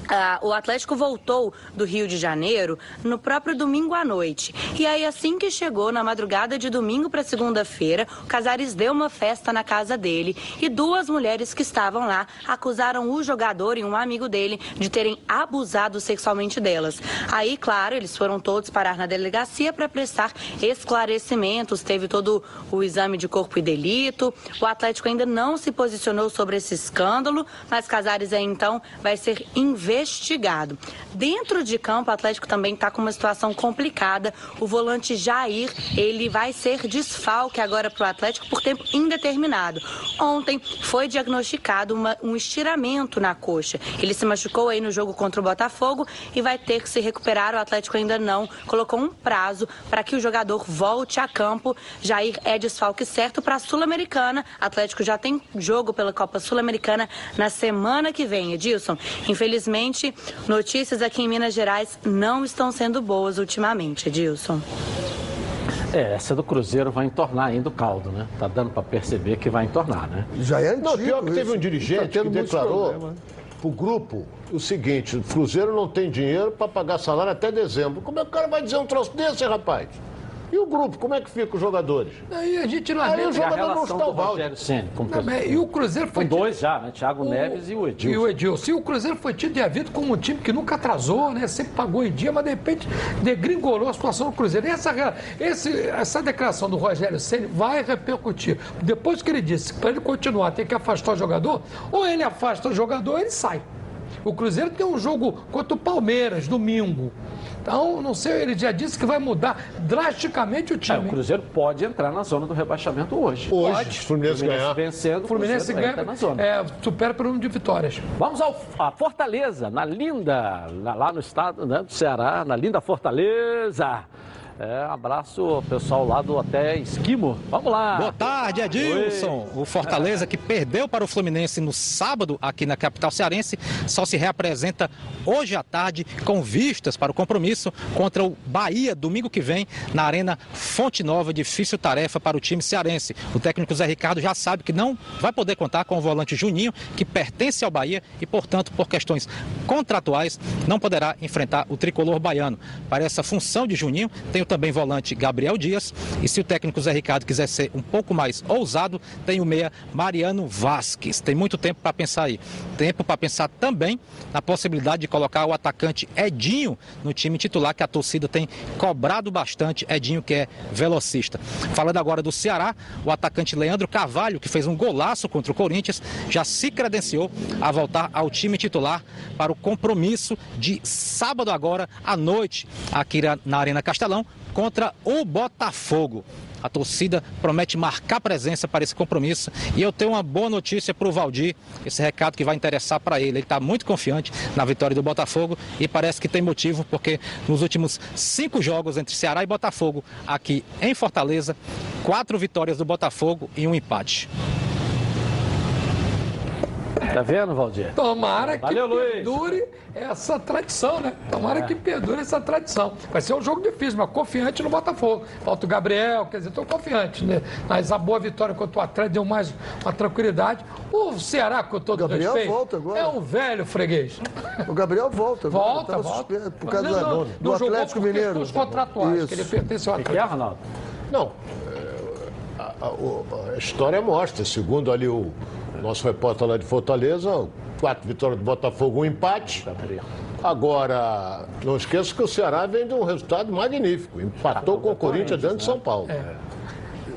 Ah, o Atlético voltou do Rio de Janeiro no próprio domingo à noite. E aí, assim que chegou, na madrugada de domingo para segunda-feira, o Casares deu uma festa na casa dele e duas mulheres que estavam lá acusaram o jogador e um amigo dele de terem abusado sexualmente delas. Aí, claro, eles foram todos parar na delegacia para prestar esclarecimentos. Teve todo o exame de corpo e delito. O Atlético ainda não se posicionou sobre esse escândalo, mas Casares aí então vai ser investigado investigado. Dentro de campo, o Atlético também está com uma situação complicada. O volante Jair, ele vai ser desfalque agora para o Atlético por tempo indeterminado. Ontem foi diagnosticado uma, um estiramento na coxa. Ele se machucou aí no jogo contra o Botafogo e vai ter que se recuperar. O Atlético ainda não colocou um prazo para que o jogador volte a campo. Jair é desfalque certo para a Sul-Americana. Atlético já tem jogo pela Copa Sul-Americana na semana que vem, Edilson. Infelizmente, notícias aqui em Minas Gerais não estão sendo boas ultimamente, Edilson. É, essa do Cruzeiro vai entornar ainda o caldo, né? Tá dando para perceber que vai entornar, né? Já é antigo Não, pior que teve um isso. dirigente Tá que declarou problemas. pro grupo o seguinte, o Cruzeiro não tem dinheiro para pagar salário até dezembro. Como é que o cara vai dizer um troço desse, rapaz? E o grupo, como é que fica os jogadores? Aí a gente Aí lamenta. o jogador não está o balde. Rogério Ceni, com o Não, e o Cruzeiro foi Com dois já, né? Thiago Neves e o Edilson. E o Edilson. E o Cruzeiro foi tido de havido como um time que nunca atrasou, né? Sempre pagou em dia, mas de repente degringolou a situação do Cruzeiro. E essa, esse, essa declaração do Rogério Ceni vai repercutir. Depois que ele disse que para ele continuar tem que afastar o jogador, ou ele afasta o jogador ou ele sai. O Cruzeiro tem um jogo contra o Palmeiras, domingo. Então, não sei, ele já disse que vai mudar drasticamente o É, time. o Cruzeiro pode entrar na zona do rebaixamento hoje. Hoje, pode. se o Fluminense ganhar. vencendo, O Fluminense entra ganha, na zona. é, supera pelo número de vitórias. Vamos ao a Fortaleza, na linda, lá no estado né, do Ceará, na linda Fortaleza. É, abraço pessoal lá do Hotel Esquimo. Vamos lá. Boa tarde, Edilson. O Fortaleza que perdeu para o Fluminense no sábado aqui na capital cearense só se reapresenta hoje à tarde com vistas para o compromisso contra o Bahia domingo que vem na Arena Fonte Nova. Difícil tarefa para o time cearense. O técnico Zé Ricardo já sabe que não vai poder contar com o volante Juninho, que pertence ao Bahia e, portanto, por questões contratuais, não poderá enfrentar o tricolor baiano. Para essa função de Juninho, tem também volante Gabriel Dias. E se o técnico Zé Ricardo quiser ser um pouco mais ousado, tem o meia Mariano Vasquez. Tem muito tempo para pensar aí. Tempo para pensar também na possibilidade de colocar o atacante Edinho no time titular, que a torcida tem cobrado bastante. Edinho, que é velocista. Falando agora do Ceará, o atacante Leandro Carvalho, que fez um golaço contra o Corinthians, já se credenciou a voltar ao time titular para o compromisso de sábado agora à noite, aqui na Arena Castelão, contra o Botafogo. A torcida promete marcar presença para esse compromisso. E eu tenho uma boa notícia para o Valdir, esse recado que vai interessar para ele. Ele está muito confiante na vitória do Botafogo e parece que tem motivo, porque nos últimos cinco jogos entre Ceará e Botafogo, aqui em Fortaleza, quatro vitórias do Botafogo e um empate. Tá vendo, Valdir? Tomara que Valeu, Luiz. perdure essa tradição, né? Tomara É. que perdure essa tradição. Vai ser um jogo difícil, mas confiante no Botafogo. Falta o Gabriel, quer dizer, estou confiante, né? Mas a boa vitória contra o Atlético deu mais uma tranquilidade. O Ceará, com todo Gabriel respeito, volta agora. é um velho freguês. O Gabriel volta agora. Volta, Tava volta. Por causa Não, não, do Atlético por Mineiro. questões contratuais, Isso. que ele pertence ao O que Atlético. é, Ronaldo? Não, é, a, a- a história mostra, segundo ali o nosso repórter lá de Fortaleza, quatro vitórias do Botafogo, um empate. Agora, não esqueça que o Ceará vem de um resultado magnífico. Empatou com o Corinthians dentro de São Paulo.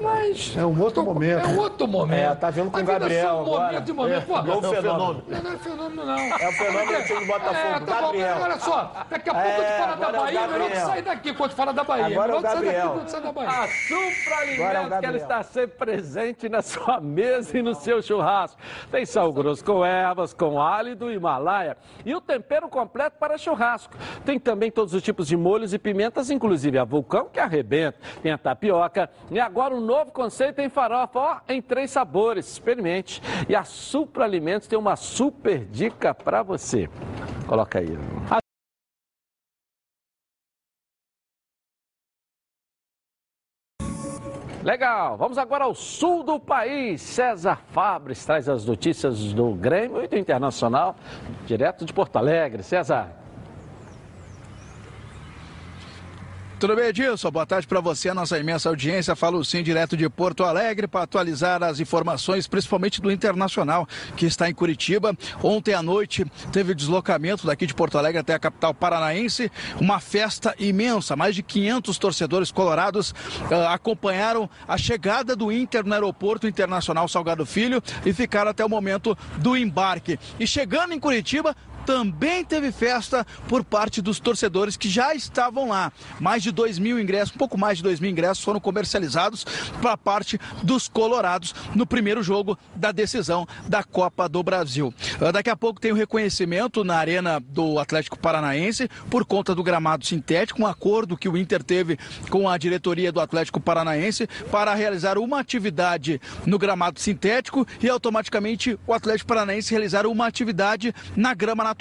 Mas. É um outro momento. É um outro momento. É, tá vendo com A o vida Gabriel são agora. momento e momento. Pô, É, não, é um fenômeno. não é fenômeno, não. É o fenômeno do time do Botafogo, É, tá bom, Gabriel. mas olha só, daqui a pouco É, da agora é o Bahia, é melhor sair daqui quando fala da Bahia. Agora é o melhor que sair daqui Gabriel. quando sair da Bahia. A Agora é o Supra-Alimentos, que ela está sempre presente na sua mesa e no seu churrasco. Tem sal grosso com ervas, com alho do Himalaia e o tempero completo para churrasco. Tem também todos os tipos de molhos e pimentas, inclusive a vulcão que arrebenta. Tem a tapioca e agora um novo conceito em farofa, ó, em três sabores. Experimente. E a Supra Alimentos tem uma super dica para você. Coloca aí. Legal, vamos agora ao sul do país. César Fabres traz as notícias do Grêmio e do Internacional, direto de Porto Alegre. César. Tudo bem, Edilson? Boa tarde para você, a nossa imensa audiência. Falo sim direto de Porto Alegre para atualizar as informações, principalmente do Internacional, que está em Curitiba. Ontem à noite teve deslocamento daqui de Porto Alegre até a capital paranaense. Uma festa imensa, mais de 500 torcedores colorados ah, acompanharam a chegada do Inter no aeroporto internacional Salgado Filho e ficaram até o momento do embarque. E chegando em Curitiba, também teve festa por parte dos torcedores que já estavam lá. Mais de 2 mil ingressos, um pouco mais de 2 mil ingressos foram comercializados para parte dos colorados no primeiro jogo da decisão da Copa do Brasil. Ah, Daqui a pouco tem o reconhecimento na arena do Atlético Paranaense por conta do gramado sintético, um acordo que o Inter teve com a diretoria do Atlético Paranaense para realizar uma atividade no gramado sintético e automaticamente o Atlético Paranaense realizar uma atividade na grama natural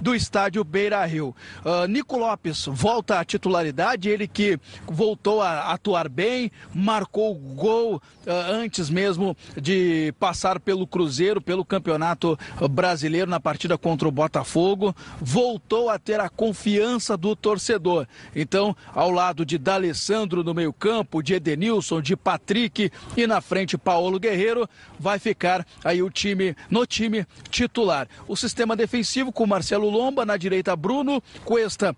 do estádio Beira Rio. Ah, Nico Lopes volta à titularidade, ele que voltou a atuar bem, marcou gol ah, antes mesmo de passar pelo Cruzeiro, pelo Campeonato Brasileiro na partida contra o Botafogo, voltou a ter a confiança do torcedor. Então, ao lado de D'Alessandro no meio-campo, de Edenilson, de Patrick e na frente Paulo Guerreiro, vai ficar aí o time no time titular. O sistema defensivo com Marcelo Lomba, na direita Bruno, Cuesta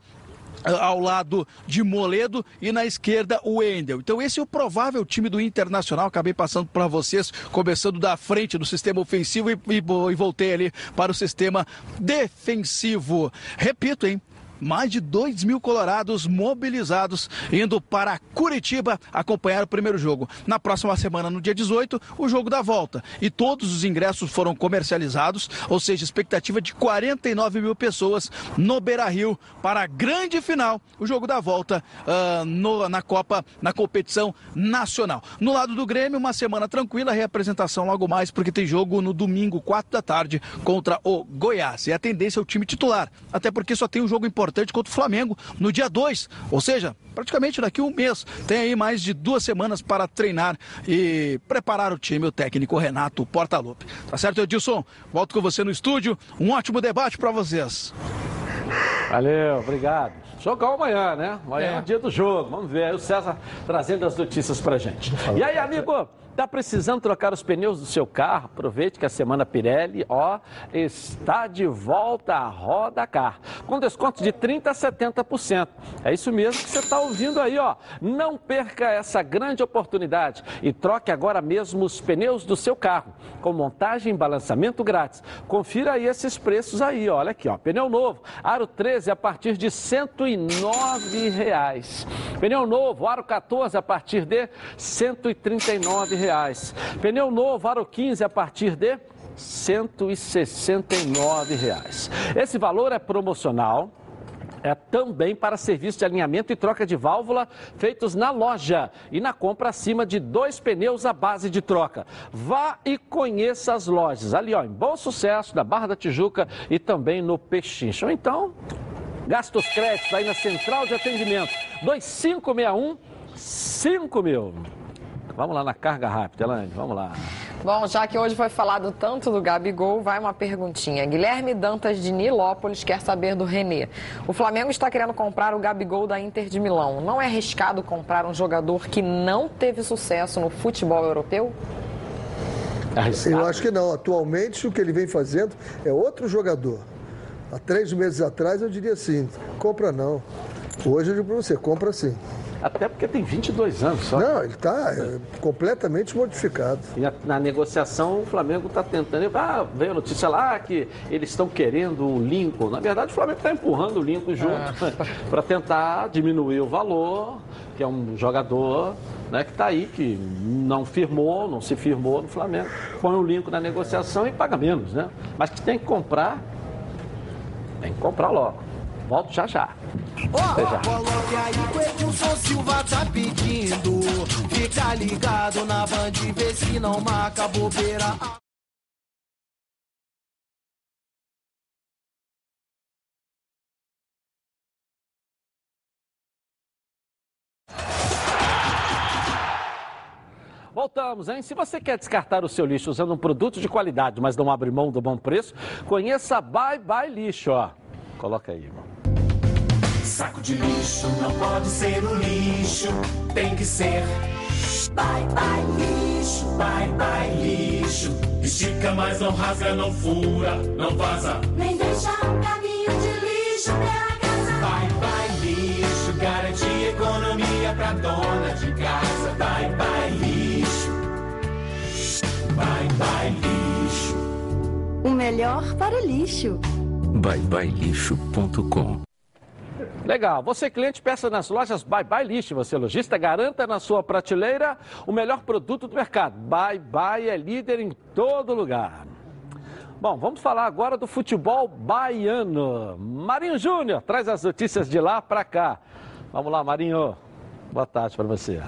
ah, ao lado de Moledo e na esquerda o Wendel. Então esse é o provável time do Internacional. Acabei passando para vocês, começando da frente do sistema ofensivo e, e- e voltei ali para o sistema defensivo. Repito, hein? Mais de 2 mil colorados mobilizados indo para Curitiba acompanhar o primeiro jogo. Na próxima semana, no dia 18, o jogo da volta. E todos os ingressos foram comercializados, ou seja, expectativa de 49 mil pessoas no Beira Rio para a grande final, o jogo da volta uh, no, na Copa, na competição nacional. No lado do Grêmio, uma semana tranquila, reapresentação logo mais, porque tem jogo no domingo, 4 da tarde, contra o Goiás. E a tendência é o time titular, até porque só tem um jogo importante contra o Flamengo no dia 2, ou seja, praticamente daqui a um mês. Tem aí mais de duas semanas para treinar e preparar o time, o técnico Renato Portaluppi. Tá certo, Edilson? Volto com você no estúdio. Um ótimo debate para vocês. Valeu, obrigado. Jogão amanhã, né? Amanhã é. é o dia do jogo. Vamos ver aí o César trazendo as notícias pra gente. E aí, amigo? Está precisando trocar os pneus do seu carro? Aproveite que a semana Pirelli, ó, está de volta à Roda Car, com desconto de 30 a 70%. É isso mesmo que você está ouvindo aí, ó. Não perca essa grande oportunidade e troque agora mesmo os pneus do seu carro, com montagem e balançamento grátis. Confira aí esses preços aí, ó. olha aqui, ó. Pneu novo, aro 13 a partir de 109 reais. Pneu novo, aro 14 a partir de 139 reais. Pneu novo, aro 15 a partir de 169 reais. Esse valor é promocional é também para serviço de alinhamento e troca de válvula feitos na loja e na compra acima de dois pneus à base de troca. Vá e conheça as lojas ali, ó, em Bom Sucesso, na Barra da Tijuca e também no Pechincha. Ou então, gastos créditos aí na Central de Atendimento 2561 5000. Vamos lá na carga rápida, Elaine, vamos lá. Bom, já que hoje foi falado tanto do Gabigol, vai uma perguntinha. Guilherme Dantas de Nilópolis quer saber do Renê. O Flamengo está querendo comprar o Gabigol da Inter de Milão. Não é arriscado comprar um jogador que não teve sucesso no futebol europeu? Arriscado. Eu acho que não. Atualmente, o que ele vem fazendo é outro jogador. Há três meses atrás, eu diria assim: compra não. Hoje eu digo para você: compra sim. Até porque tem 22 anos só. Não, ele está é, completamente modificado. E na, na negociação o Flamengo está tentando. Ah, veio a notícia lá que eles estão querendo o Lincoln. Na verdade, o Flamengo está empurrando o Lincoln junto é. para tentar diminuir o valor, que é um jogador né, que está aí, que não firmou, não se firmou no Flamengo. Põe o Lincoln na negociação e paga menos, né? Mas que tem que comprar, tem que comprar logo. Volto já já. Oh, coloque aí que o Edilson Silva tá pedindo. Fica ligado na band, vê se não marca bobeira. Voltamos, hein? Se você quer descartar o seu lixo usando um produto de qualidade, mas não abre mão do bom preço, conheça Bye Bye Lixo, ó. Coloca aí, irmão. Saco de lixo não pode ser o lixo, tem que ser. Bye bye lixo, bye bye lixo. Estica, mas não rasga, não fura, não vaza. Nem deixa um caminho de lixo pela casa. Bye bye lixo, garante economia pra dona de casa. Bye bye lixo, bye bye lixo. O melhor para o lixo. byebyelixo.com Legal. Você, cliente, peça nas lojas Bye Bye List. Você, lojista, garanta na sua prateleira o melhor produto do mercado. Bye Bye é líder em todo lugar. Bom, vamos falar agora do futebol baiano. Marinho Júnior traz as notícias de lá para cá. Vamos lá, Marinho. Boa tarde para você.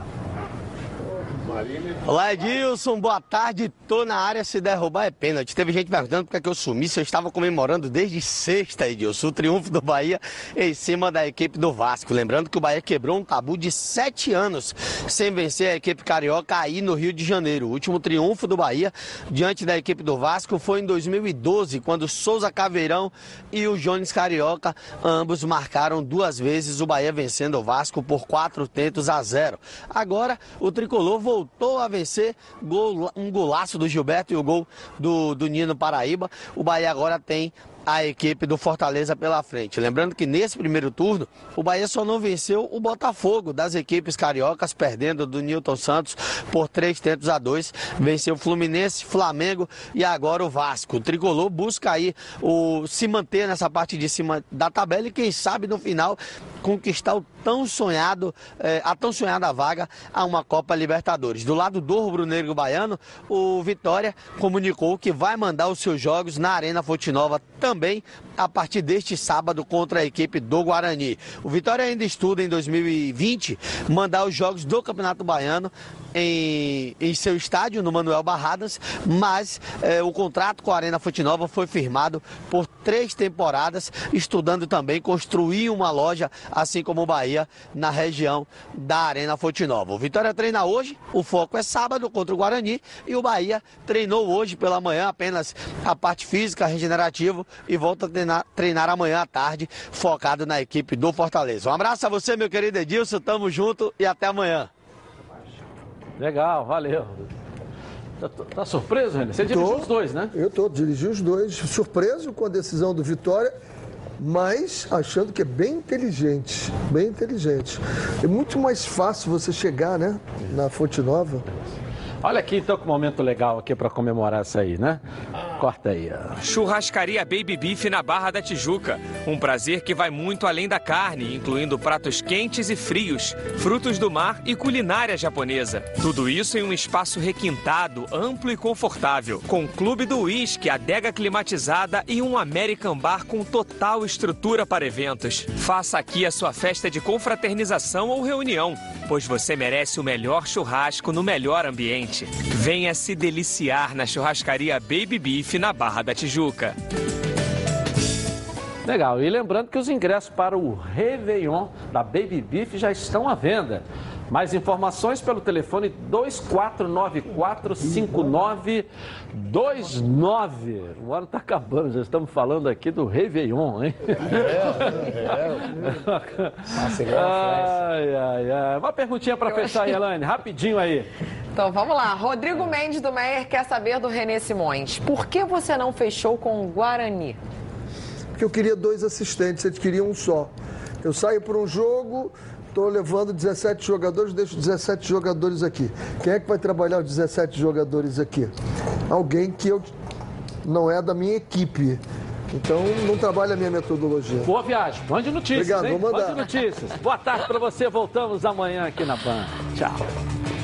Olá, Edilson, boa tarde. Tô na área, se derrubar é pênalti. Teve gente perguntando porque que eu sumi, se eu estava comemorando desde sexta, Edilson, o triunfo do Bahia em cima da equipe do Vasco. Lembrando que o Bahia quebrou um tabu de sete anos sem vencer a equipe carioca aí no Rio de Janeiro. O último triunfo do Bahia diante da equipe do Vasco foi em 2012, quando Souza Caveirão e o Jones Carioca ambos marcaram duas vezes o Bahia vencendo o Vasco por quatro tentos a zero. Agora o tricolor voltou voltou a vencer, gol, um golaço do Gilberto e o gol do, do Nino Paraíba. O Bahia agora tem a equipe do Fortaleza pela frente. Lembrando que nesse primeiro turno, o Bahia só não venceu o Botafogo das equipes cariocas, perdendo do Newton Santos por três tentos a dois. Venceu o Fluminense, Flamengo e agora o Vasco. O Tricolor busca aí o, se manter nessa parte de cima da tabela e quem sabe no final conquistar o tão sonhado, eh, a tão sonhada vaga a uma Copa Libertadores. Do lado do rubro-negro baiano, o Vitória comunicou que vai mandar os seus jogos na Arena Fonte Nova também a partir deste sábado contra a equipe do Guarani. O Vitória ainda estuda em 2020 mandar os jogos do Campeonato Baiano em, em seu estádio, no Manuel Barradas, mas eh, o contrato com a Arena Fonte Nova foi firmado por três temporadas, estudando também construir uma loja, assim como o Bahia, na região da Arena Fonte Nova. O Vitória treina hoje, o foco é sábado contra o Guarani, e o Bahia treinou hoje pela manhã apenas a parte física, regenerativo, e volta a treinar, treinar amanhã à tarde, focado na equipe do Fortaleza. Um abraço a você, meu querido Edilson, tamo junto e até amanhã. Legal, valeu. Tá, tá surpreso, René? Você dirigiu Tô. os dois, né? Eu tô, dirigi os dois. Surpreso com a decisão do Vitória, mas achando que é bem inteligente. Bem inteligente. É muito mais fácil você chegar, né? Na Fonte Nova. Olha aqui então que momento legal aqui para comemorar isso aí, né? Corta aí. ó. Churrascaria Baby Beef na Barra da Tijuca. Um prazer que vai muito além da carne, incluindo pratos quentes e frios, frutos do mar e culinária japonesa. Tudo isso em um espaço requintado, amplo e confortável, com clube do uísque, adega climatizada e um American Bar com total estrutura para eventos. Faça aqui a sua festa de confraternização ou reunião, pois você merece o melhor churrasco no melhor ambiente. Venha se deliciar na churrascaria Baby Beef na Barra da Tijuca. Legal. E lembrando que os ingressos para o Réveillon da Baby Beef já estão à venda. Mais informações pelo telefone 2494-5929. O ano está acabando, já estamos falando aqui do Réveillon, hein? ai, ai, ai. Uma perguntinha para fechar, Elaine, rapidinho aí. Então vamos lá. Rodrigo Mendes do Meier quer saber do Renê Simões. Por que você não fechou com o Guarani? Porque eu queria dois assistentes, eles queriam um só. Eu saio para um jogo, estou levando 17 jogadores, deixo 17 jogadores aqui. Quem é que vai trabalhar os 17 jogadores aqui? Alguém que eu não é da minha equipe. Então não trabalha a minha metodologia. Boa viagem. Mande notícias, Obrigado, hein? vou mandar. Mande notícias. Boa tarde para você. Voltamos amanhã aqui na Ban. Tchau.